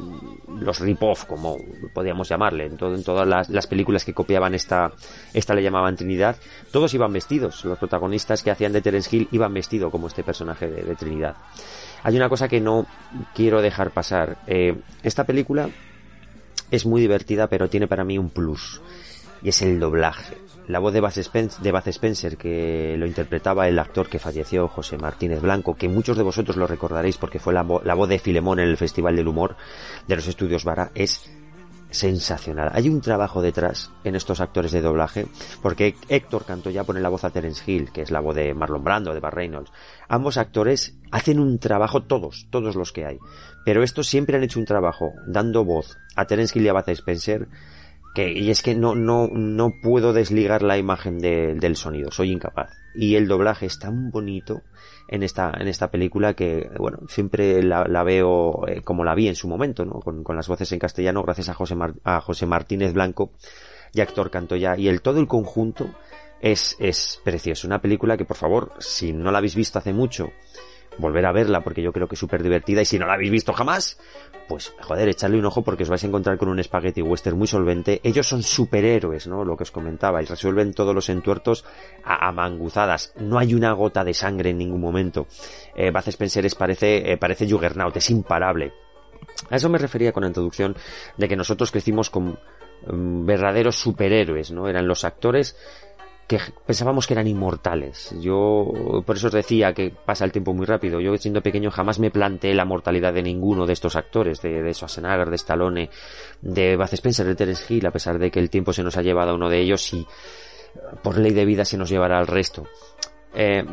los rip-off, como podíamos llamarle, en todas las, películas que copiaban esta, esta le llamaban Trinidad, todos iban vestidos, los protagonistas que hacían de Terence Hill iban vestidos como este personaje de Trinidad. Hay una cosa que no quiero dejar pasar. Eh, esta película es muy divertida, pero tiene para mí un plus. Y es el doblaje. La voz de Baz, Spencer, que lo interpretaba el actor que falleció, José Martínez Blanco, que muchos de vosotros lo recordaréis porque fue la, la voz de Filemón en el Festival del Humor de los Estudios Vara, es sensacional. Hay un trabajo detrás en estos actores de doblaje, porque Héctor ya pone la voz a Terence Hill, que es la voz de Marlon Brando, de Bar Reynolds. Ambos actores hacen un trabajo, todos, todos los que hay. Pero estos siempre han hecho un trabajo dando voz a Terence Hill y a Baz Spencer, que, y es que no, no, no puedo desligar la imagen del sonido, soy incapaz. Y el doblaje es tan bonito, en esta, en esta película que, bueno, siempre la, veo eh, como la vi en su momento, ¿no? Con, las voces en castellano gracias a José, a José Martínez Blanco y actor Cantoya y el todo el conjunto es, es precioso. Una película que, por favor, si no la habéis visto hace mucho, volver a verla porque yo creo que es súper divertida y si no la habéis visto jamás, pues joder, echarle un ojo porque os vais a encontrar con un spaghetti western muy solvente. Ellos son superhéroes, ¿no? Lo que os comentaba, y resuelven todos los entuertos a, manguzadas. No hay una gota de sangre en ningún momento. Eh, Spencer parece, eh, parece Juggernaut, es imparable. A eso me refería con la introducción de que nosotros crecimos con mm, verdaderos superhéroes, ¿no? Eran los actores que pensábamos que eran inmortales. Yo por eso os decía que pasa el tiempo muy rápido. Yo siendo pequeño jamás me planteé la mortalidad de ninguno de estos actores, de, de Schwarzenegger, de Stallone, de Baz Spencer, de Terence Hill, a pesar de que el tiempo se nos ha llevado a uno de ellos y por ley de vida se nos llevará al resto. Eh,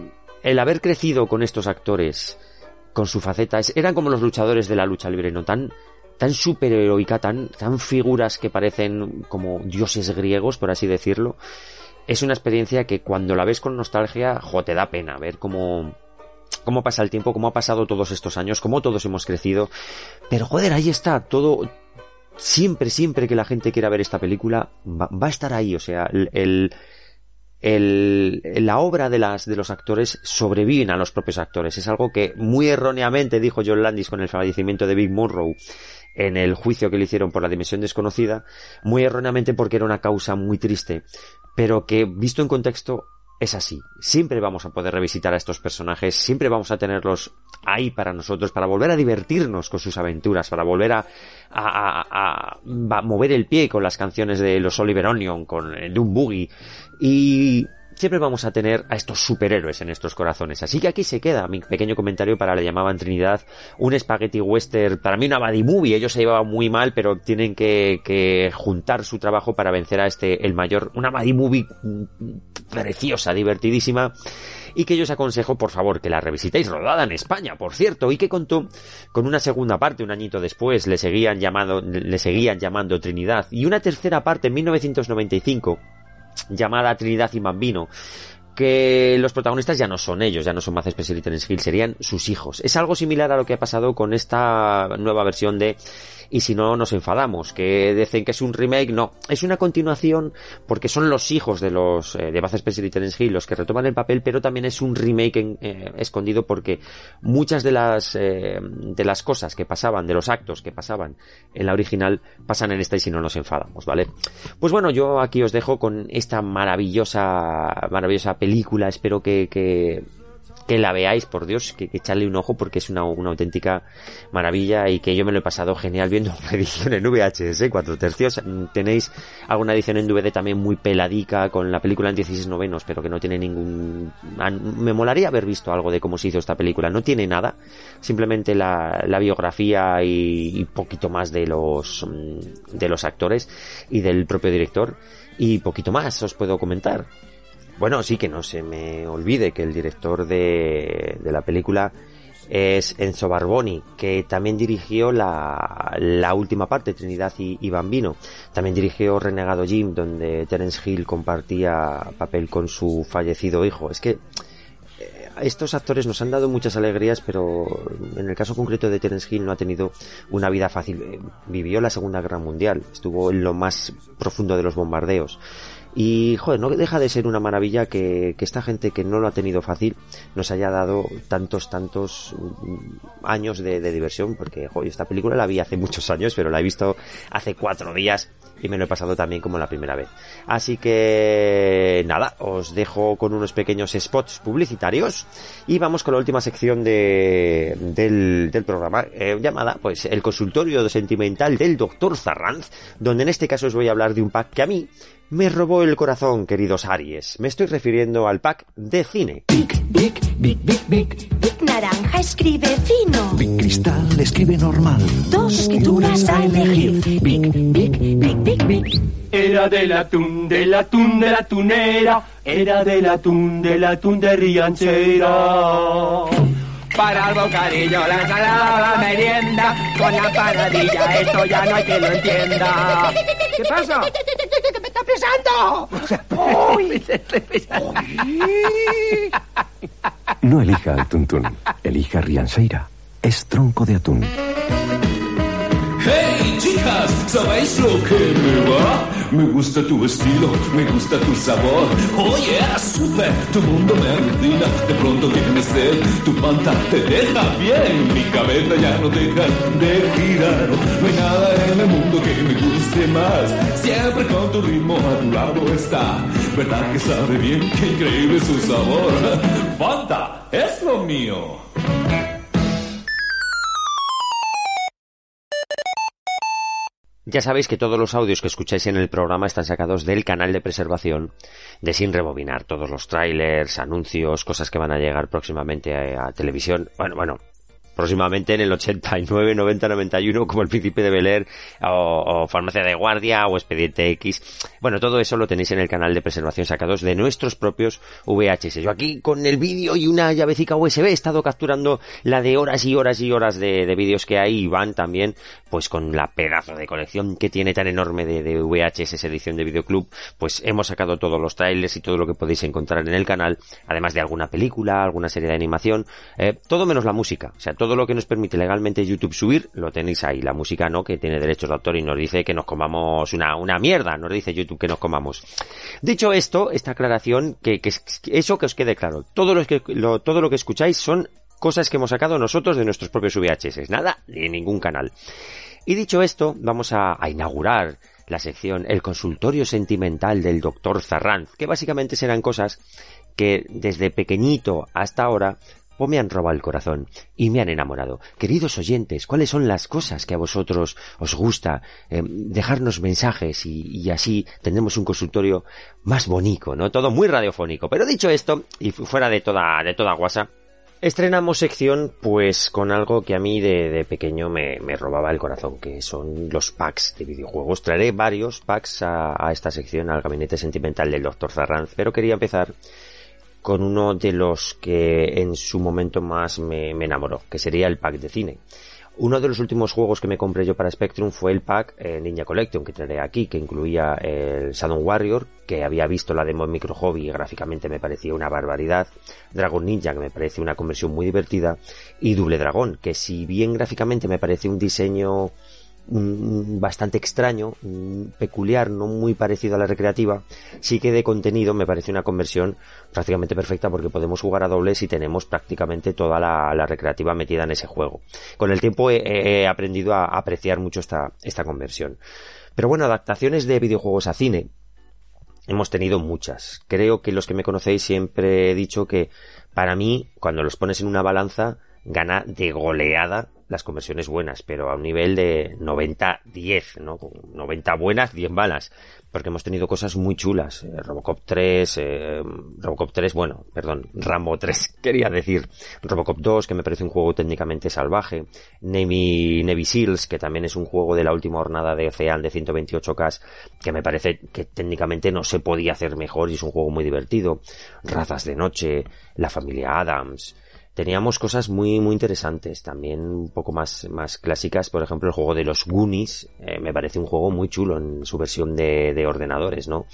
el haber crecido con estos actores, con su faceta, eran como los luchadores de la lucha libre, ¿no? Tan, tan superheroica, tan, tan figuras que parecen como dioses griegos, por así decirlo, es una experiencia que cuando la ves con nostalgia, jo, te da pena ver cómo, cómo pasa el tiempo, cómo ha pasado todos estos años, cómo todos hemos crecido. Pero joder, ahí está, todo, siempre, siempre que la gente quiera ver esta película, va, a estar ahí, o sea, el, el, la obra de, las, de los actores sobreviven a los propios actores. Es algo que muy erróneamente dijo John Landis con el fallecimiento de Big Monroe en el juicio que le hicieron por la dimensión desconocida, muy erróneamente porque era una causa muy triste pero que visto en contexto es así. Siempre vamos a poder revisitar a estos personajes, siempre vamos a tenerlos ahí para nosotros, para volver a divertirnos con sus aventuras, para volver a, mover el pie con las canciones de los Oliver Onion, con Doom Boogie. Y siempre vamos a tener a estos superhéroes en nuestros corazones. Así que aquí se queda mi pequeño comentario para la llamaban Trinidad, un spaghetti western, para mí una buddy movie, ellos se llevaban muy mal, pero tienen que, juntar su trabajo para vencer a este, el mayor, una buddy movie preciosa, divertidísima, y que yo os aconsejo, por favor, que la revisitéis, rodada en España, por cierto, y que contó con una segunda parte, un añito después, le seguían llamando, le seguían llamando Trinidad, y una tercera parte en 1995, llamada Trinidad y Bambino, que los protagonistas ya no son ellos, ya no son Matt Special y Terence Hill, serían sus hijos. Es algo similar a lo que ha pasado con esta nueva versión de y si no nos enfadamos, que dicen que es un remake, no, es una continuación porque son los hijos de los eh, de Bath Spencer y Terence Hill los que retoman el papel, pero también es un remake eh, escondido porque muchas de las eh, de las cosas que pasaban, de los actos que pasaban en la original pasan en esta y si no nos enfadamos, ¿vale? Pues bueno, yo aquí os dejo con esta maravillosa maravillosa película, espero que, que que la veáis, por Dios, que, que echarle un ojo porque es una, una, auténtica maravilla y que yo me lo he pasado genial viendo una edición en VHS, cuatro tercios. Tenéis alguna edición en DVD también muy peladica con la película en 16 novenos, pero que no tiene ningún... Me molaría haber visto algo de cómo se hizo esta película. No tiene nada, simplemente la, la biografía y, y poquito más de los, de los actores y del propio director y poquito más os puedo comentar. Bueno, sí que no se me olvide que el director de, la película es Enzo Barboni, que también dirigió la, última parte, Trinidad y, y, Bambino. También dirigió Renegado Jim, donde Terence Hill compartía papel con su fallecido hijo. Es que eh, estos actores nos han dado muchas alegrías, pero en el caso concreto de Terence Hill no ha tenido una vida fácil. Vivió la Segunda Guerra Mundial, estuvo en lo más profundo de los bombardeos. Y, joder, no deja de ser una maravilla que, que, esta gente que no lo ha tenido fácil nos haya dado tantos, tantos años de, diversión, porque, joder, esta película la vi hace muchos años, pero la he visto hace cuatro días y me lo he pasado también como la primera vez. Así que, nada, os dejo con unos pequeños spots publicitarios y vamos con la última sección de, del, del programa, eh, llamada, pues, el consultorio sentimental del doctor Zarranz, donde en este caso os voy a hablar de un pack que a mí me robó el corazón, queridos Aries. Me estoy refiriendo al pack de cine. Big, big, big, big, big. Big Naranja escribe fino. Big Cristal escribe normal. Dos escrituras a elegir. Big, big, big, big, big. Era del atún, del atún, de la tunera. Era del atún, del atún de Rianchera. Para el bocadillo, la ensalada, la merienda, con la panadilla, esto ya no hay que lo entienda. ¿Qué pasa? ¡Me está pesando! ¡Uy! No elija al tuntún, elija Rianseira. Es tronco de atún. ¡Hey, chicas! ¿Sabéis lo que me va? Me gusta tu estilo, me gusta tu sabor. Oye, oh, super, tu mundo me alucina. De pronto tienes sed, tu panta te deja bien. Mi cabeza ya no deja de girar. No hay nada en el mundo que me guste más. Siempre con tu ritmo a tu lado está. ¿Verdad que sabe bien? Qué increíble su sabor. Fanta, es lo mío. Ya sabéis que todos los audios que escucháis en el programa están sacados del canal de preservación de Sin Rebobinar. Todos los trailers, anuncios, cosas que van a llegar próximamente a, televisión. Bueno, bueno, próximamente en el 89, 90, 91, como el Príncipe de Bel Air, o, o, Farmacia de Guardia, o Expediente X. Bueno, todo eso lo tenéis en el canal de preservación sacados de nuestros propios VHS. Yo aquí con el vídeo y una llavecica USB he estado capturando la de horas y horas y horas de, de vídeos que hay y van también, pues con la pedazo de colección que tiene tan enorme de, de VHS edición de Videoclub, pues hemos sacado todos los trailers y todo lo que podéis encontrar en el canal, además de alguna película, alguna serie de animación, eh, todo menos la música, o sea, todo lo que nos permite legalmente YouTube subir, lo tenéis ahí. La música no, que tiene derechos de autor y nos dice que nos comamos una, una mierda, nos dice YouTube que nos comamos. Dicho esto, esta aclaración, que, eso que os quede claro. Todo lo que, todo lo que escucháis son cosas que hemos sacado nosotros de nuestros propios VHS, nada de ningún canal. Y dicho esto, vamos a, inaugurar la sección El consultorio sentimental del doctor Zarranz, que básicamente serán cosas que desde pequeñito hasta ahora me han robado el corazón y me han enamorado. Queridos oyentes, ¿cuáles son las cosas que a vosotros os gusta? Eh, dejarnos mensajes y, y, así tendremos un consultorio más bonito, ¿no? Todo muy radiofónico. Pero dicho esto, y fuera de toda, de toda guasa, Estrenamos sección pues con algo que a mí de, de pequeño me, me, robaba el corazón, que son los packs de videojuegos. Traeré varios packs a, a esta sección, al gabinete sentimental del Dr. Zarranz, pero quería empezar con uno de los que en su momento más me, me enamoró, que sería el pack de cine. Uno de los últimos juegos que me compré yo para Spectrum fue el pack eh, Ninja Collection que traeré aquí, que incluía el Shadow Warrior, que había visto la demo en Micro Hobby y gráficamente me parecía una barbaridad, Dragon Ninja, que me parece una conversión muy divertida, y Double Dragon, que si bien gráficamente me parece un diseño bastante extraño, peculiar, no muy parecido a la recreativa, sí que de contenido me parece una conversión prácticamente perfecta porque podemos jugar a dobles y tenemos prácticamente toda la, recreativa metida en ese juego. Con el tiempo he, aprendido a apreciar mucho esta, esta conversión. Pero bueno, adaptaciones de videojuegos a cine. Hemos tenido muchas. Creo que los que me conocéis siempre he dicho que para mí, cuando los pones en una balanza, gana de goleada las conversiones buenas, pero a un nivel de 90-10, ¿no? 90 buenas, 10 malas, porque hemos tenido cosas muy chulas. Eh, Robocop 3, eh, Robocop 3, bueno, perdón, Rambo 3, quería decir. Robocop 2, que me parece un juego técnicamente salvaje. Navy, Navy Seals, que también es un juego de la última jornada de Ocean de 128K, que me parece que técnicamente no se podía hacer mejor y es un juego muy divertido. Razas de Noche, La Familia Adams, teníamos cosas muy muy interesantes también un poco más más clásicas por ejemplo el juego de los Goonies eh, me parece un juego muy chulo en su versión de, de, ordenadores no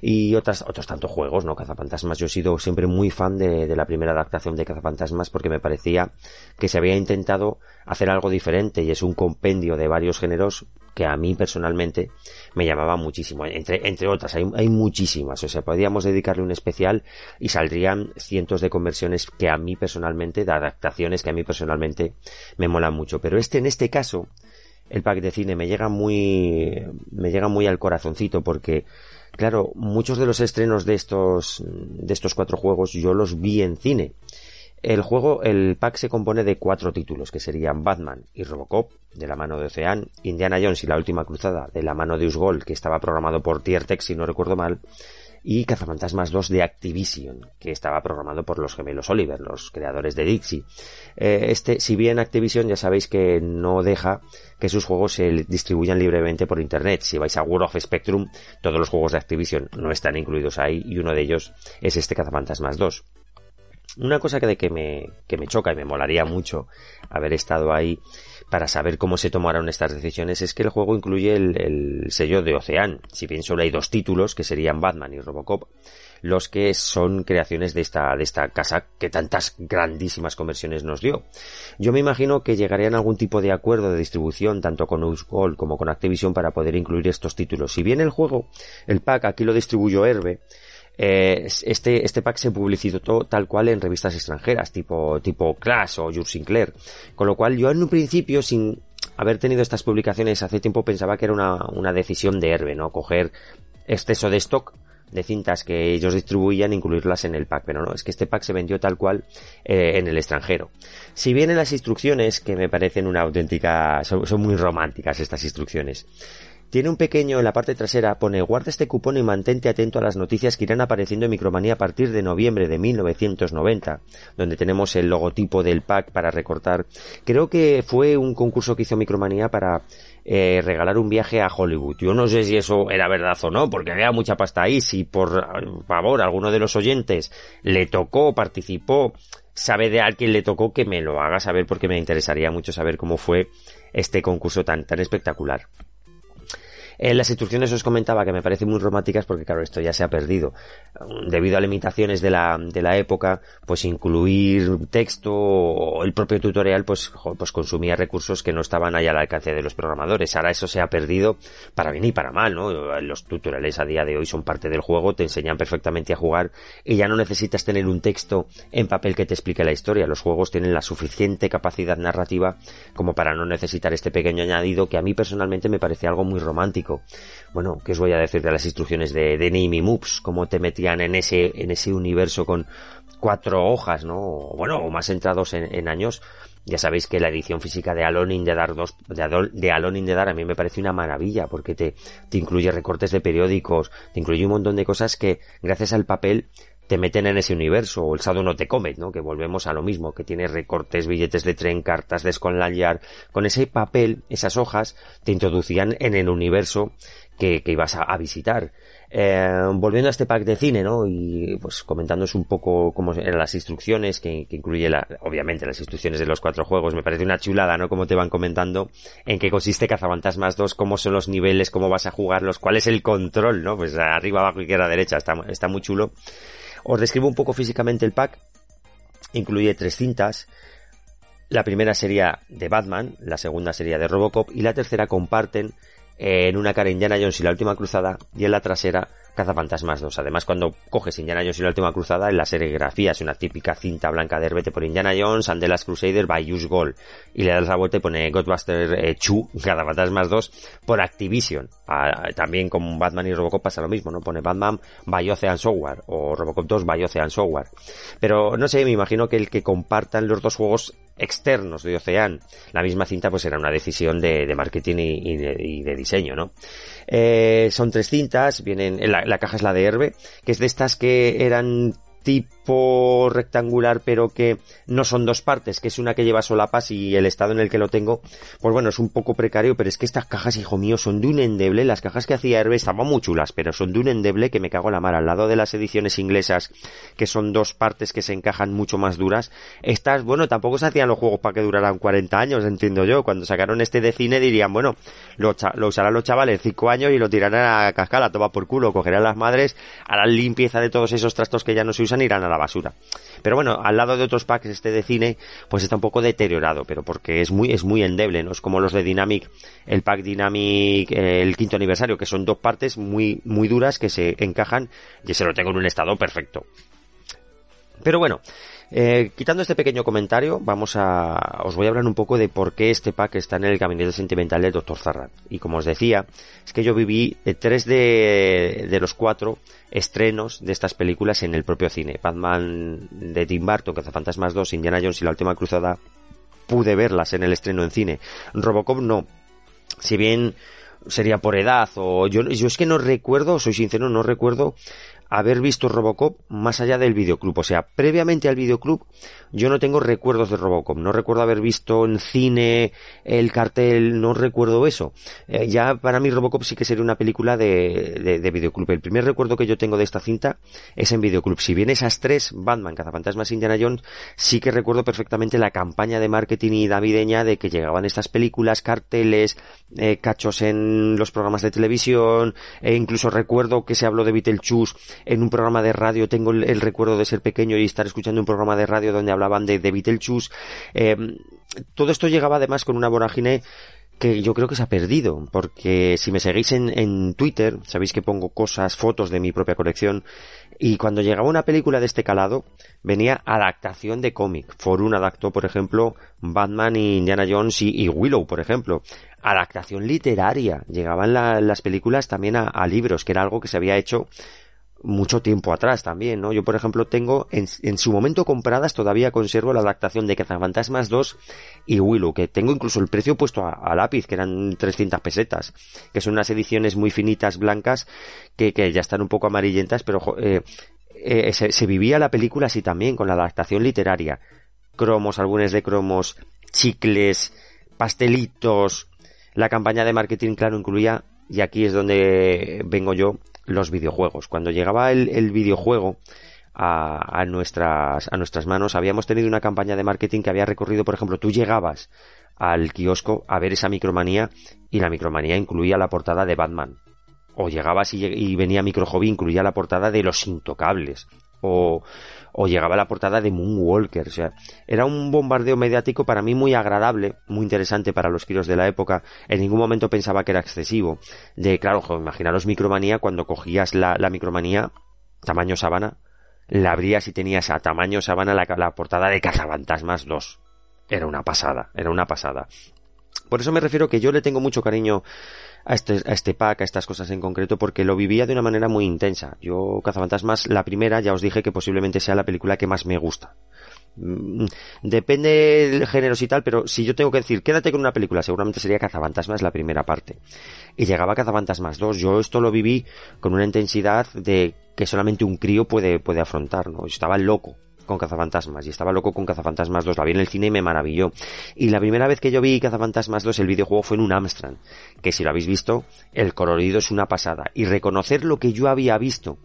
y otras otros tantos juegos no cazafantasmas yo he sido siempre muy fan de, de la primera adaptación de cazafantasmas porque me parecía que se había intentado hacer algo diferente y es un compendio de varios géneros que a mí personalmente me llamaba muchísimo. Entre, entre otras, hay, hay muchísimas. O sea, podríamos dedicarle un especial y saldrían cientos de conversiones que a mí personalmente, de adaptaciones que a mí personalmente me molan mucho. Pero este, en este caso, el pack de cine me llega muy, me llega muy al corazoncito porque, claro, muchos de los estrenos de estos, de estos cuatro juegos yo los vi en cine. El juego, el pack se compone de cuatro títulos, que serían Batman y Robocop, de la mano de Ocean, Indiana Jones y la última cruzada, de la mano de Usgol, que estaba programado por Tiertex, si no recuerdo mal, y Cazafantasmas 2 de Activision, que estaba programado por los gemelos Oliver, los creadores de Dixie. Eh, este, si bien Activision ya sabéis que no deja que sus juegos se distribuyan libremente por internet. Si vais a World of Spectrum, todos los juegos de Activision no están incluidos ahí y uno de ellos es este Cazafantasmas 2. Una cosa que, de que, me, que me choca y me molaría mucho haber estado ahí para saber cómo se tomaron estas decisiones es que el juego incluye el, sello de Ocean. Si bien solo hay dos títulos, que serían Batman y Robocop, los que son creaciones de esta, de esta casa que tantas grandísimas conversiones nos dio. Yo me imagino que llegarían a algún tipo de acuerdo de distribución tanto con Usgold como con Activision para poder incluir estos títulos. Si bien el juego, el pack aquí lo distribuyó Herbe, eh, este, este pack se publicitó tal cual en revistas extranjeras, tipo, tipo Clash o Jules Sinclair. Con lo cual yo en un principio, sin haber tenido estas publicaciones hace tiempo, pensaba que era una, una decisión de Herbe, ¿no? Coger exceso de stock de cintas que ellos distribuían incluirlas en el pack, pero no, es que este pack se vendió tal cual eh, en el extranjero. Si bien en las instrucciones, que me parecen una auténtica, son muy románticas estas instrucciones, tiene un pequeño en la parte trasera, pone guarda este cupón y mantente atento a las noticias que irán apareciendo en Micromanía a partir de noviembre de 1990, donde tenemos el logotipo del pack para recortar. Creo que fue un concurso que hizo Micromanía para eh, regalar un viaje a Hollywood. Yo no sé si eso era verdad o no, porque había mucha pasta ahí. Si por favor alguno de los oyentes le tocó, participó, sabe de alguien le tocó, que me lo haga saber porque me interesaría mucho saber cómo fue este concurso tan, tan espectacular. En las instrucciones os comentaba que me parecen muy románticas porque claro, esto ya se ha perdido. Debido a limitaciones de la, de la época, pues incluir texto o el propio tutorial pues, pues consumía recursos que no estaban ahí al alcance de los programadores. Ahora eso se ha perdido para bien y para mal, ¿no? Los tutoriales a día de hoy son parte del juego, te enseñan perfectamente a jugar y ya no necesitas tener un texto en papel que te explique la historia. Los juegos tienen la suficiente capacidad narrativa como para no necesitar este pequeño añadido que a mí personalmente me parece algo muy romántico bueno, ¿qué os voy a decir de las instrucciones de, de Name Moves? Cómo te metían en ese, en ese universo con cuatro hojas, ¿no? Bueno, o más centrados en, años. Ya sabéis que la edición física de Alone in the Dark 2, de, de Alone a mí me parece una maravilla porque te, te incluye recortes de periódicos, te incluye un montón de cosas que gracias al papel te meten en ese universo, o el Sado no te come, ¿no? Que volvemos a lo mismo, que tiene recortes, billetes de tren, cartas de. Con ese papel, esas hojas, te introducían en el universo que, ibas a, visitar. Eh, volviendo a este pack de cine, ¿no? Y pues comentándoos un poco cómo eran las instrucciones, que, que incluye la, obviamente las instrucciones de los cuatro juegos, me parece una chulada, ¿no? Como te van comentando en qué consiste Cazafantasmas 2, cómo son los niveles, cómo vas a jugarlos, cuál es el control, ¿no? Pues arriba, abajo, izquierda, derecha, está, está muy chulo. Os describo un poco físicamente el pack. Incluye tres cintas. La primera sería de Batman, la segunda sería de Robocop y la tercera comparten en una cara Indiana Jones y la última cruzada y en la trasera Cazafantasmas 2. Además, cuando coges Indiana Jones y la última cruzada, en la serigrafía es una típica cinta blanca de herbete por Indiana Jones, and the Last Crusader by Use Gold. Y le das la vuelta y pone Ghostbuster eh, 2, Cazafantasmas 2, por Activision. Ah, también con Batman y Robocop pasa lo mismo, ¿no? Pone Batman by Ocean Software o Robocop 2 by Ocean Software. Pero no sé, me imagino que el que compartan los dos juegos externos de Ocean, la misma cinta, pues era una decisión de, marketing y, de, y, de, diseño, ¿no? Eh, son tres cintas, vienen, la, la caja es la de Herbe, que es de estas que eran tipo rectangular pero que no son dos partes, que es una que lleva solapas y el estado en el que lo tengo, pues bueno, es un poco precario, pero es que estas cajas, hijo mío, son de un endeble, las cajas que hacía Herbe estaban muy chulas, pero son de un endeble que me cago en la mar, al lado de las ediciones inglesas, que son dos partes que se encajan mucho más duras, estas, bueno, tampoco se hacían los juegos para que duraran 40 años, entiendo yo, cuando sacaron este de cine dirían, bueno, lo, lo usarán los chavales 5 años y lo tirarán a cascala, toma por culo, cogerán las madres, harán limpieza de todos esos trastos que ya no se usan irán a la basura. Pero bueno, al lado de otros packs este de cine, pues está un poco deteriorado, pero porque es muy, es muy endeble, ¿no? Es como los de Dynamic, el pack Dynamic, eh, el quinto aniversario, que son dos partes muy, muy duras que se encajan y se lo tengo en un estado perfecto. Pero bueno, eh, quitando este pequeño comentario, vamos a, os voy a hablar un poco de por qué este pack está en el gabinete sentimental del Dr. Zarrat. Y como os decía, es que yo viví eh, tres de, los cuatro estrenos de estas películas en el propio cine. Batman de Tim Burton, Cazafantasmas 2, Indiana Jones y La Última Cruzada, pude verlas en el estreno en cine. Robocop no. Si bien sería por edad o yo, yo es que no recuerdo, soy sincero, no recuerdo haber visto Robocop más allá del videoclub. O sea, previamente al videoclub yo no tengo recuerdos de Robocop. No recuerdo haber visto en cine el cartel, no recuerdo eso. Eh, ya para mí Robocop sí que sería una película de, de, de, videoclub. El primer recuerdo que yo tengo de esta cinta es en videoclub. Si bien esas tres, Batman, Cazafantasmas, Indiana Jones, sí que recuerdo perfectamente la campaña de marketing y navideña de que llegaban estas películas, carteles, eh, cachos en los programas de televisión, e incluso recuerdo que se habló de Beetlejuice en un programa de radio, tengo el, el, recuerdo de ser pequeño y estar escuchando un programa de radio donde hablaban de, de Beetlejuice. Eh, todo esto llegaba además con una vorágine que yo creo que se ha perdido, porque si me seguís en, en, Twitter, sabéis que pongo cosas, fotos de mi propia colección, y cuando llegaba una película de este calado, venía adaptación de cómic. Forun adaptó, por ejemplo, Batman y Indiana Jones y, Willow, por ejemplo. Adaptación literaria. Llegaban la, las películas también a, a libros, que era algo que se había hecho mucho tiempo atrás también, ¿no? Yo, por ejemplo, tengo en, en, su momento compradas, todavía conservo la adaptación de Cazafantasmas 2 y Willow, que tengo incluso el precio puesto a, lápiz, que eran 300 pesetas, que son unas ediciones muy finitas, blancas, que, que ya están un poco amarillentas, pero eh, eh, se, se, vivía la película así también, con la adaptación literaria. Cromos, álbumes de cromos, chicles, pastelitos. La campaña de marketing, claro, incluía, y aquí es donde vengo yo, los videojuegos. Cuando llegaba el, videojuego a, nuestras, a nuestras manos, habíamos tenido una campaña de marketing que había recorrido, por ejemplo, tú llegabas al kiosco a ver esa micromanía y la micromanía incluía la portada de Batman. O llegabas y, venía Micro Hobby, incluía la portada de Los Intocables. O, llegaba la portada de Moonwalker. O sea, era un bombardeo mediático para mí muy agradable, muy interesante para los kilos de la época. En ningún momento pensaba que era excesivo. De, claro, imaginaros Micromanía cuando cogías la, Micromanía, tamaño sabana, la abrías y tenías a tamaño sabana la, portada de Cazafantasmas 2. Era una pasada, era una pasada. Por eso me refiero que yo le tengo mucho cariño a este, a este pack, a estas cosas en concreto, porque lo vivía de una manera muy intensa. Yo, Cazafantasmas, la primera, ya os dije que posiblemente sea la película que más me gusta. Depende del género y tal, pero si yo tengo que decir, quédate con una película, seguramente sería Cazafantasmas la primera parte. Y llegaba Cazafantasmas 2. Yo esto lo viví con una intensidad de que solamente un crío puede, puede afrontar, ¿no? Estaba loco con Cazafantasmas y estaba loco con Cazafantasmas 2. La vi en el cine y me maravilló. Y la primera vez que yo vi Cazafantasmas 2, el videojuego fue en un Amstrad, que si lo habéis visto, el colorido es una pasada. Y reconocer lo que yo había visto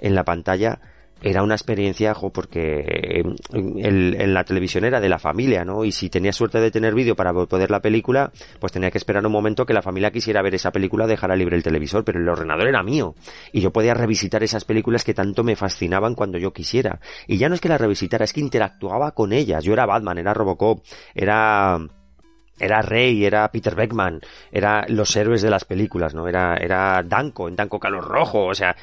en la pantalla era una experiencia, jo, porque en la televisión era de la familia, ¿no? Y si tenía suerte de tener vídeo para poder la película, pues tenía que esperar un momento que la familia quisiera ver esa película, dejara libre el televisor, pero el ordenador era mío. Y yo podía revisitar esas películas que tanto me fascinaban cuando yo quisiera. Y ya no es que las revisitara, es que interactuaba con ellas. Yo era Batman, era Robocop, era era Rey, era Peter Beckman, era los héroes de las películas, ¿no? Era, era Danko, en Danko Calor Rojo, o sea,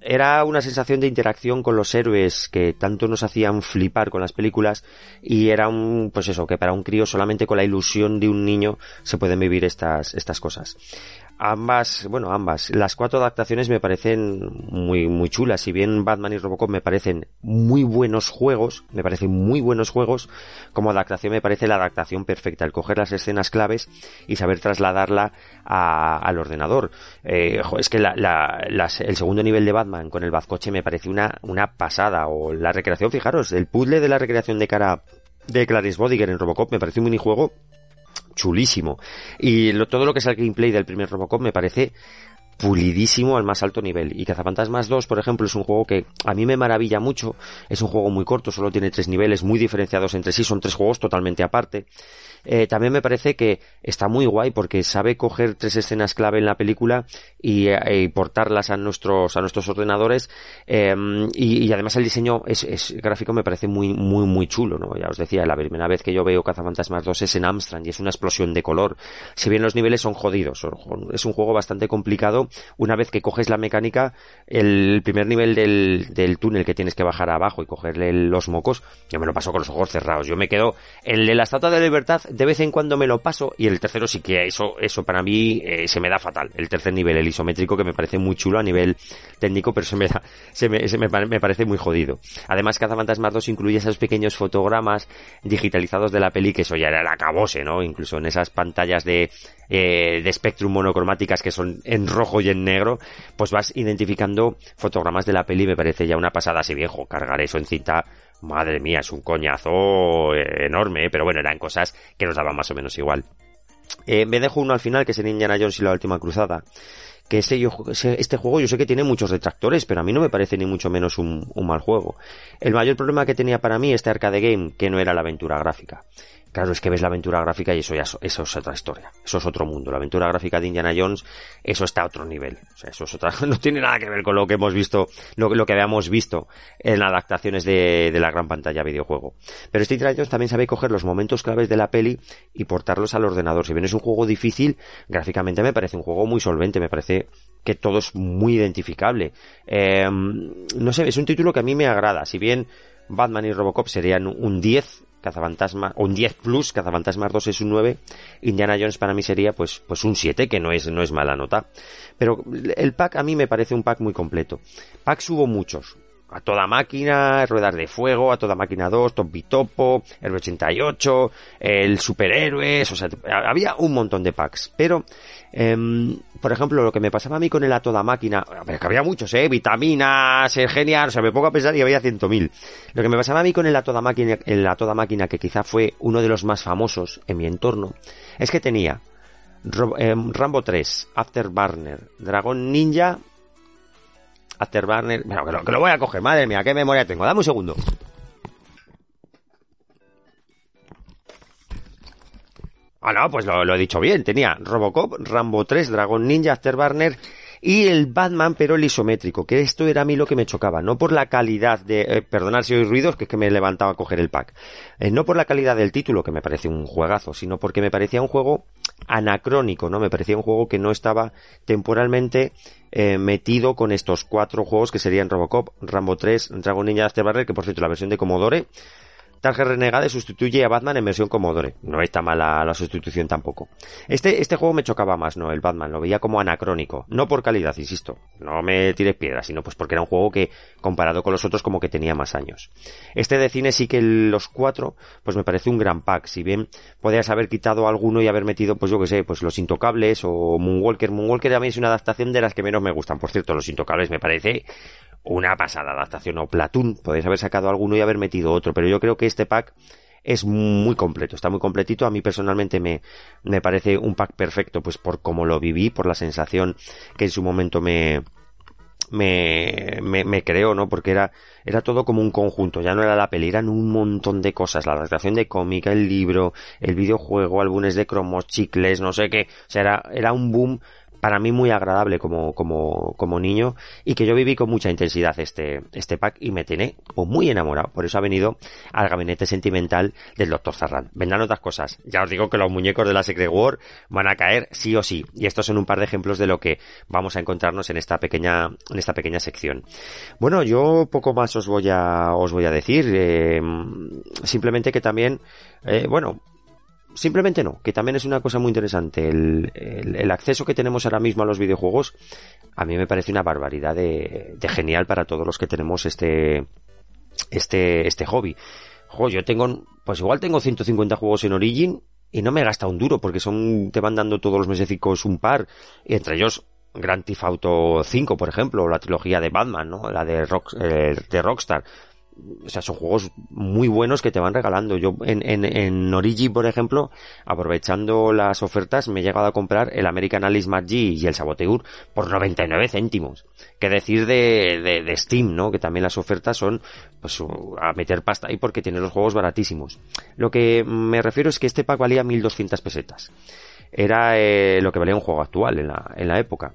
era una sensación de interacción con los héroes que tanto nos hacían flipar con las películas y era un, pues eso, que para un crío solamente con la ilusión de un niño se pueden vivir estas, estas cosas ambas, bueno, ambas, las cuatro adaptaciones me parecen muy, muy chulas. Si bien Batman y Robocop me parecen muy buenos juegos, me parecen muy buenos juegos, como adaptación me parece la adaptación perfecta, el coger las escenas claves y saber trasladarla al ordenador. Eh, es que la, el segundo nivel de Batman con el bazcoche me parece una, una pasada, o la recreación, fijaros, el puzzle de la recreación de cara de Clarice Bodiger en Robocop me parece un minijuego chulísimo. Y todo lo que es el gameplay del primer Robocop me parece pulidísimo al más alto nivel. Y Cazafantasmas 2, por ejemplo, es un juego que a mí me maravilla mucho. Es un juego muy corto, solo tiene tres niveles muy diferenciados entre sí, son tres juegos totalmente aparte. Eh, también me parece que está muy guay porque sabe coger tres escenas clave en la película y, eh, portarlas a nuestros a nuestros ordenadores em, y, además el diseño es, gráfico me parece muy muy muy chulo no ya os decía la primera vez que yo veo Cazafantasmas 2 es en Amstrad y es una explosión de color. Si bien los niveles son jodidos es un juego bastante complicado una vez que coges la mecánica el primer nivel del, del túnel que tienes que bajar abajo y cogerle los mocos yo me lo paso con los ojos cerrados yo me quedo el de la estatua de libertad de vez en cuando me lo paso y el tercero sí que eso, eso para mí eh, se me da fatal. El tercer nivel, el isométrico, que me parece muy chulo a nivel técnico, pero se me da, se me, se me, me parece muy jodido. Además, Cazafantasmas 2 incluye esos pequeños fotogramas digitalizados de la peli, que eso ya era el acabose, ¿no? Incluso en esas pantallas de, eh, de Spectrum monocromáticas que son en rojo y en negro, pues vas identificando fotogramas de la peli, me parece ya una pasada así viejo, cargar eso en cinta madre mía, es un coñazo eh, enorme, pero bueno, eran cosas que nos daban más o menos igual. Eh, me dejo uno al final, que es el Indiana Jones y la última cruzada. Que ese, este juego yo sé que tiene muchos detractores, pero a mí no me parece ni mucho menos un, un mal juego. El mayor problema que tenía para mí este arcade game, que no era la aventura gráfica. Claro, es que ves la aventura gráfica y eso ya eso es otra historia. Eso es otro mundo. La aventura gráfica de Indiana Jones, eso está a otro nivel. O sea, eso es otra, no tiene nada que ver con lo que hemos visto, lo, lo que habíamos visto en adaptaciones de, de la gran pantalla videojuego. Pero este Indiana Jones también sabe coger los momentos claves de la peli y portarlos al ordenador. Si bien es un juego difícil, gráficamente me parece un juego muy solvente, me parece que todo es muy identificable. Eh, no sé, es un título que a mí me agrada. Si bien Batman y Robocop serían un 10, Cazafantasma, un 10 plus, Cazafantasmas 2 es un 9, Indiana Jones para mí sería pues, pues un 7, que no es, no es mala nota. Pero el pack a mí me parece un pack muy completo. Packs hubo muchos, a toda máquina, Ruedas de Fuego, a toda máquina 2, Top Bitopo, el 88, el Superhéroes, o sea, había un montón de packs. Pero, em, por ejemplo, lo que me pasaba a mí con el a toda máquina, que había muchos, eh, vitaminas, el genial, o sea, me pongo a pensar y había ciento mil. Lo que me pasaba a mí con el a toda máquina, el a toda máquina, que quizá fue uno de los más famosos en mi entorno, es que tenía em, Rambo 3, Afterburner, Dragon Ninja, Afterburner. Bueno, que lo, que lo voy a coger, madre mía, qué memoria tengo. Dame un segundo. Ah, no, pues lo, he dicho bien. Tenía Robocop, Rambo 3, Dragon Ninja, Afterburner y el Batman, pero el isométrico, que esto era a mí lo que me chocaba, no por la calidad de, eh, perdonar si oí ruidos, que es que me levantaba a coger el pack, eh, no por la calidad del título, que me parece un juegazo, sino porque me parecía un juego anacrónico, ¿no? Me parecía un juego que no estaba temporalmente eh, metido con estos cuatro juegos que serían Robocop, Rambo 3, Dragon Ninja Afterburner, que por cierto la versión de Commodore Target Renegade sustituye a Batman en versión Commodore. No está mala la sustitución tampoco. Este, este juego me chocaba más, ¿no? El Batman, lo veía como anacrónico. No por calidad, insisto. No me tires piedras, sino pues porque era un juego que, comparado con los otros, como que tenía más años. Este de cine sí que los cuatro, pues me parece un gran pack. Si bien podías haber quitado alguno y haber metido, pues yo que sé, pues los intocables o Moonwalker. Moonwalker también es una adaptación de las que menos me gustan. Por cierto, los intocables me parece una pasada adaptación o Platoon, podéis haber sacado alguno y haber metido otro, pero yo creo que este pack es muy completo, está muy completito. A mí personalmente me, me parece un pack perfecto, pues por cómo lo viví, por la sensación que en su momento me, me, me, me creó, ¿no? Porque era, era todo como un conjunto, ya no era la peli, eran un montón de cosas, la adaptación de cómica, el libro, el videojuego, álbumes de cromos, chicles, no sé qué, o sea, era, era un boom para mí muy agradable como, como, como niño y que yo viví con mucha intensidad este, este pack y me tiene muy enamorado. Por eso ha venido al gabinete sentimental del Dr. Zarran. Vendrán otras cosas. Ya os digo que los muñecos de la Secret War van a caer sí o sí. Y estos son un par de ejemplos de lo que vamos a encontrarnos en esta pequeña, en esta pequeña sección. Bueno, yo poco más os voy a, os voy a decir. Eh, simplemente que también, eh, bueno, simplemente no, que también es una cosa muy interesante. El, el, acceso que tenemos ahora mismo a los videojuegos, a mí me parece una barbaridad de, de genial para todos los que tenemos este, este, este hobby. Jo, yo tengo, pues igual tengo 150 juegos en Origin y no me gasta un duro porque son, te van dando todos los mesecicos un par, y entre ellos Grand Theft Auto 5, por ejemplo, o la trilogía de Batman, ¿no? La de, Rock, eh, de Rockstar o sea, son juegos muy buenos que te van regalando. Yo en, en, en Origi, por ejemplo, aprovechando las ofertas, me he llegado a comprar el American Alice G y el Saboteur por 99 céntimos. Que decir de, de, de, Steam, ¿no? Que también las ofertas son, pues, a meter pasta ahí porque tiene los juegos baratísimos. Lo que me refiero es que este pack valía 1200 pesetas. Era eh, lo que valía un juego actual en la, en la época.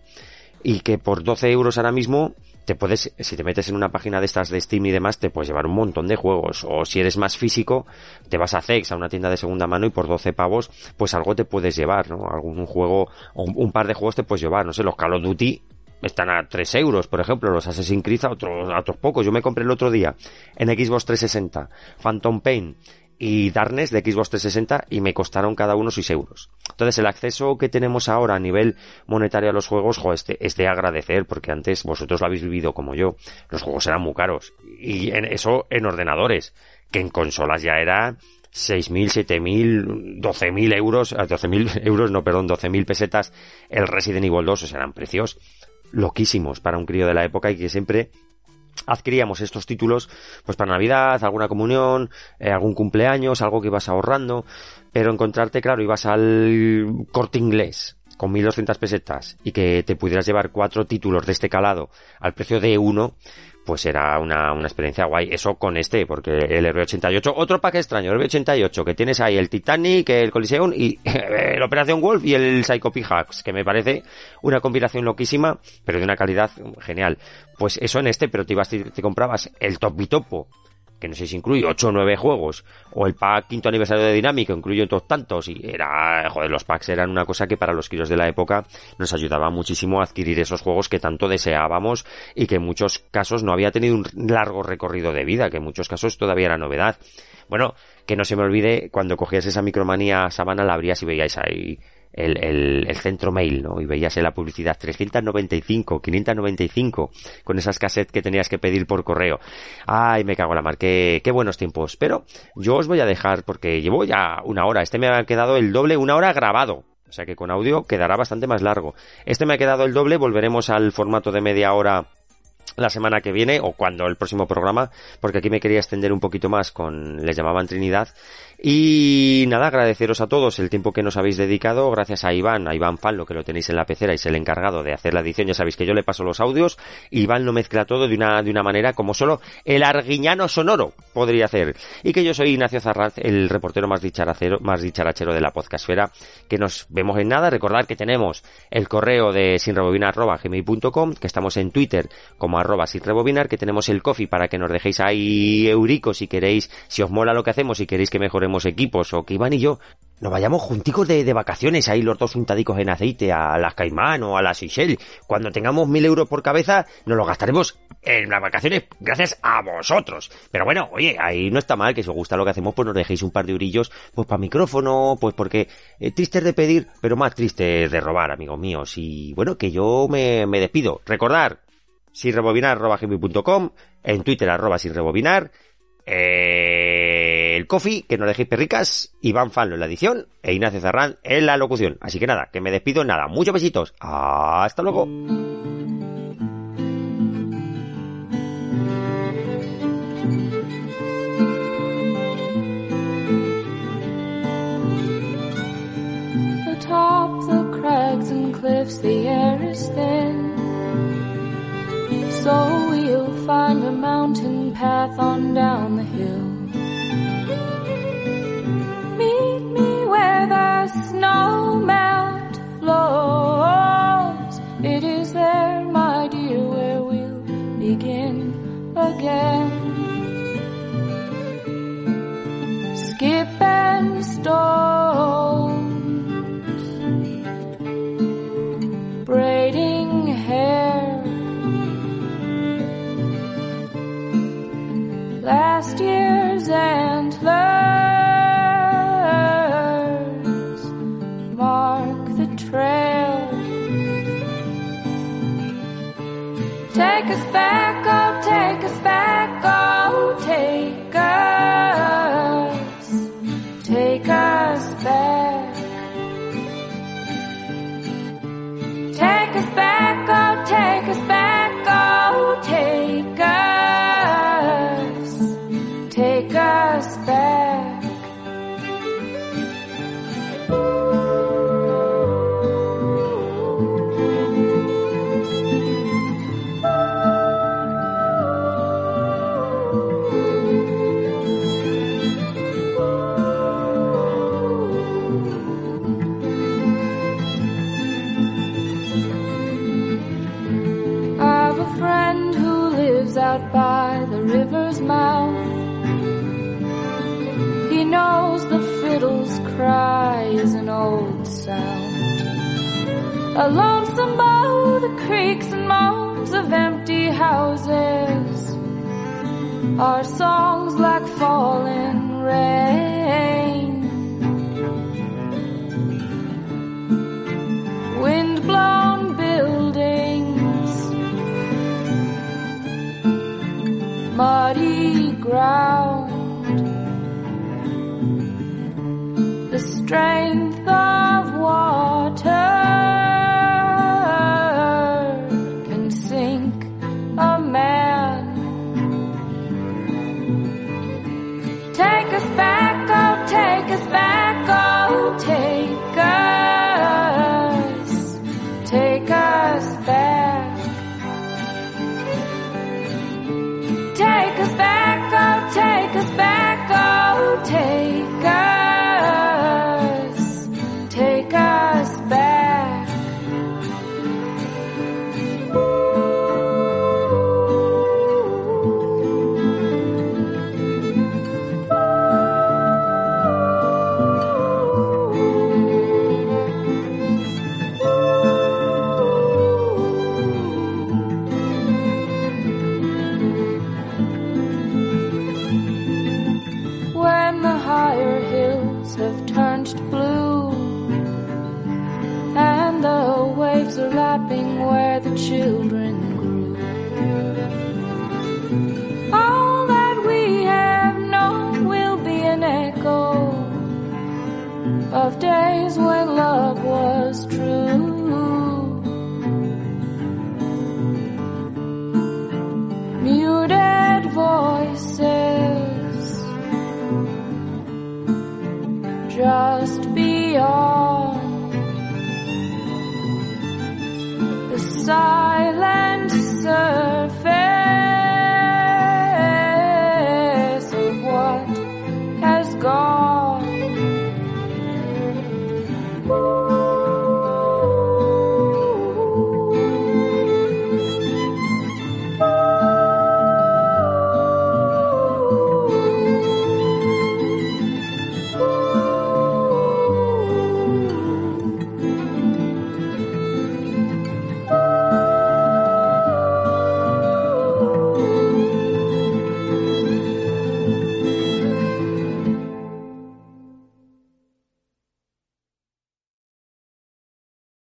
Y que por 12 euros ahora mismo, te puedes, si te metes en una página de estas de Steam y demás, te puedes llevar un montón de juegos. O si eres más físico, te vas a Zex, a una tienda de segunda mano y por 12 pavos, pues algo te puedes llevar, ¿no? Algún juego, o un par de juegos te puedes llevar. No sé, los Call of Duty están a 3 euros, por ejemplo, los Assassin's Creed a otros, a otros pocos. Yo me compré el otro día en Xbox 360, Phantom Pain y Darkness de Xbox 360 y me costaron cada uno 6 euros. Entonces el acceso que tenemos ahora a nivel monetario a los juegos, jo, este, es de agradecer porque antes vosotros lo habéis vivido como yo. Los juegos eran muy caros. Y en eso en ordenadores, que en consolas ya era 6.000, 7.000, 12.000 euros, 12.000 euros, no, perdón, 12.000 pesetas el Resident Evil 2, o sea, eran precios loquísimos para un crío de la época y que siempre adquiríamos estos títulos pues para Navidad, alguna comunión, eh, algún cumpleaños, algo que ibas ahorrando, pero encontrarte, claro, ibas al corte inglés con 1200 pesetas y que te pudieras llevar cuatro títulos de este calado al precio de uno, pues era una, una experiencia guay. Eso con este, porque el RB88, otro pack extraño, el RB88, que tienes ahí el Titanic, el Coliseum y el Operación Wolf y el Psycho Hacks, que me parece una combinación loquísima, pero de una calidad genial. Pues eso en este, pero te ibas, te, te comprabas el Topitopo, que no sé si incluye 8 o 9 juegos, o el pack quinto aniversario de Dinámico incluye otros tantos, y era, joder, los packs eran una cosa que para los kilos de la época nos ayudaba muchísimo a adquirir esos juegos que tanto deseábamos y que en muchos casos no había tenido un largo recorrido de vida, que en muchos casos todavía era novedad. Bueno, que no se me olvide, cuando cogías esa micromanía sabana la abrías y veíais ahí el, el, el, centro mail, ¿no? Y veías en la publicidad 395, 595, con esas cassettes que tenías que pedir por correo. Ay, me cago en la mar, qué, qué buenos tiempos. Pero yo os voy a dejar, porque llevo ya una hora, este me ha quedado el doble, una hora grabado. O sea que con audio quedará bastante más largo. Este me ha quedado el doble, volveremos al formato de media hora la semana que viene o cuando el próximo programa, porque aquí me quería extender un poquito más con, les llamaban Trinidad, y nada, agradeceros a todos el tiempo que nos habéis dedicado, gracias a Iván, a Iván Fan, lo que lo tenéis en la pecera y es el encargado de hacer la edición, ya sabéis que yo le paso los audios, Iván lo mezcla todo de una, de una manera como solo el arguiñano sonoro podría hacer. Y que yo soy Ignacio Zarraz, el reportero más dicharacero, más dicharachero de la podcastfera, que nos vemos en nada, recordad que tenemos el correo de sinrebobina.gmail.com, que estamos en Twitter como arroba arroba sin rebobinar, que tenemos el coffee para que nos dejéis ahí euricos si queréis, si os mola lo que hacemos, si queréis que mejoremos equipos, o que Iván y yo nos vayamos junticos de, de vacaciones, ahí los dos untadicos en aceite, a las Caimán o a las Seychelles. Cuando tengamos mil euros por cabeza, nos lo gastaremos en las vacaciones gracias a vosotros. Pero bueno, oye, ahí no está mal que si os gusta lo que hacemos, pues nos dejéis un par de eurillos, pues para micrófono, pues porque eh, triste es de pedir, pero más triste es de robar, amigos míos. Y bueno, que yo me, me despido. Recordar, sin rebobinar, en Twitter, arroba sin rebobinar, eh, el Coffee, que nos dejéis perricas, Iván Fanlo en la edición e Ignacio Zarrán en la locución. Así que nada, que me despido, nada, muchos besitos, hasta luego. So we'll find a mountain path on down the hill. A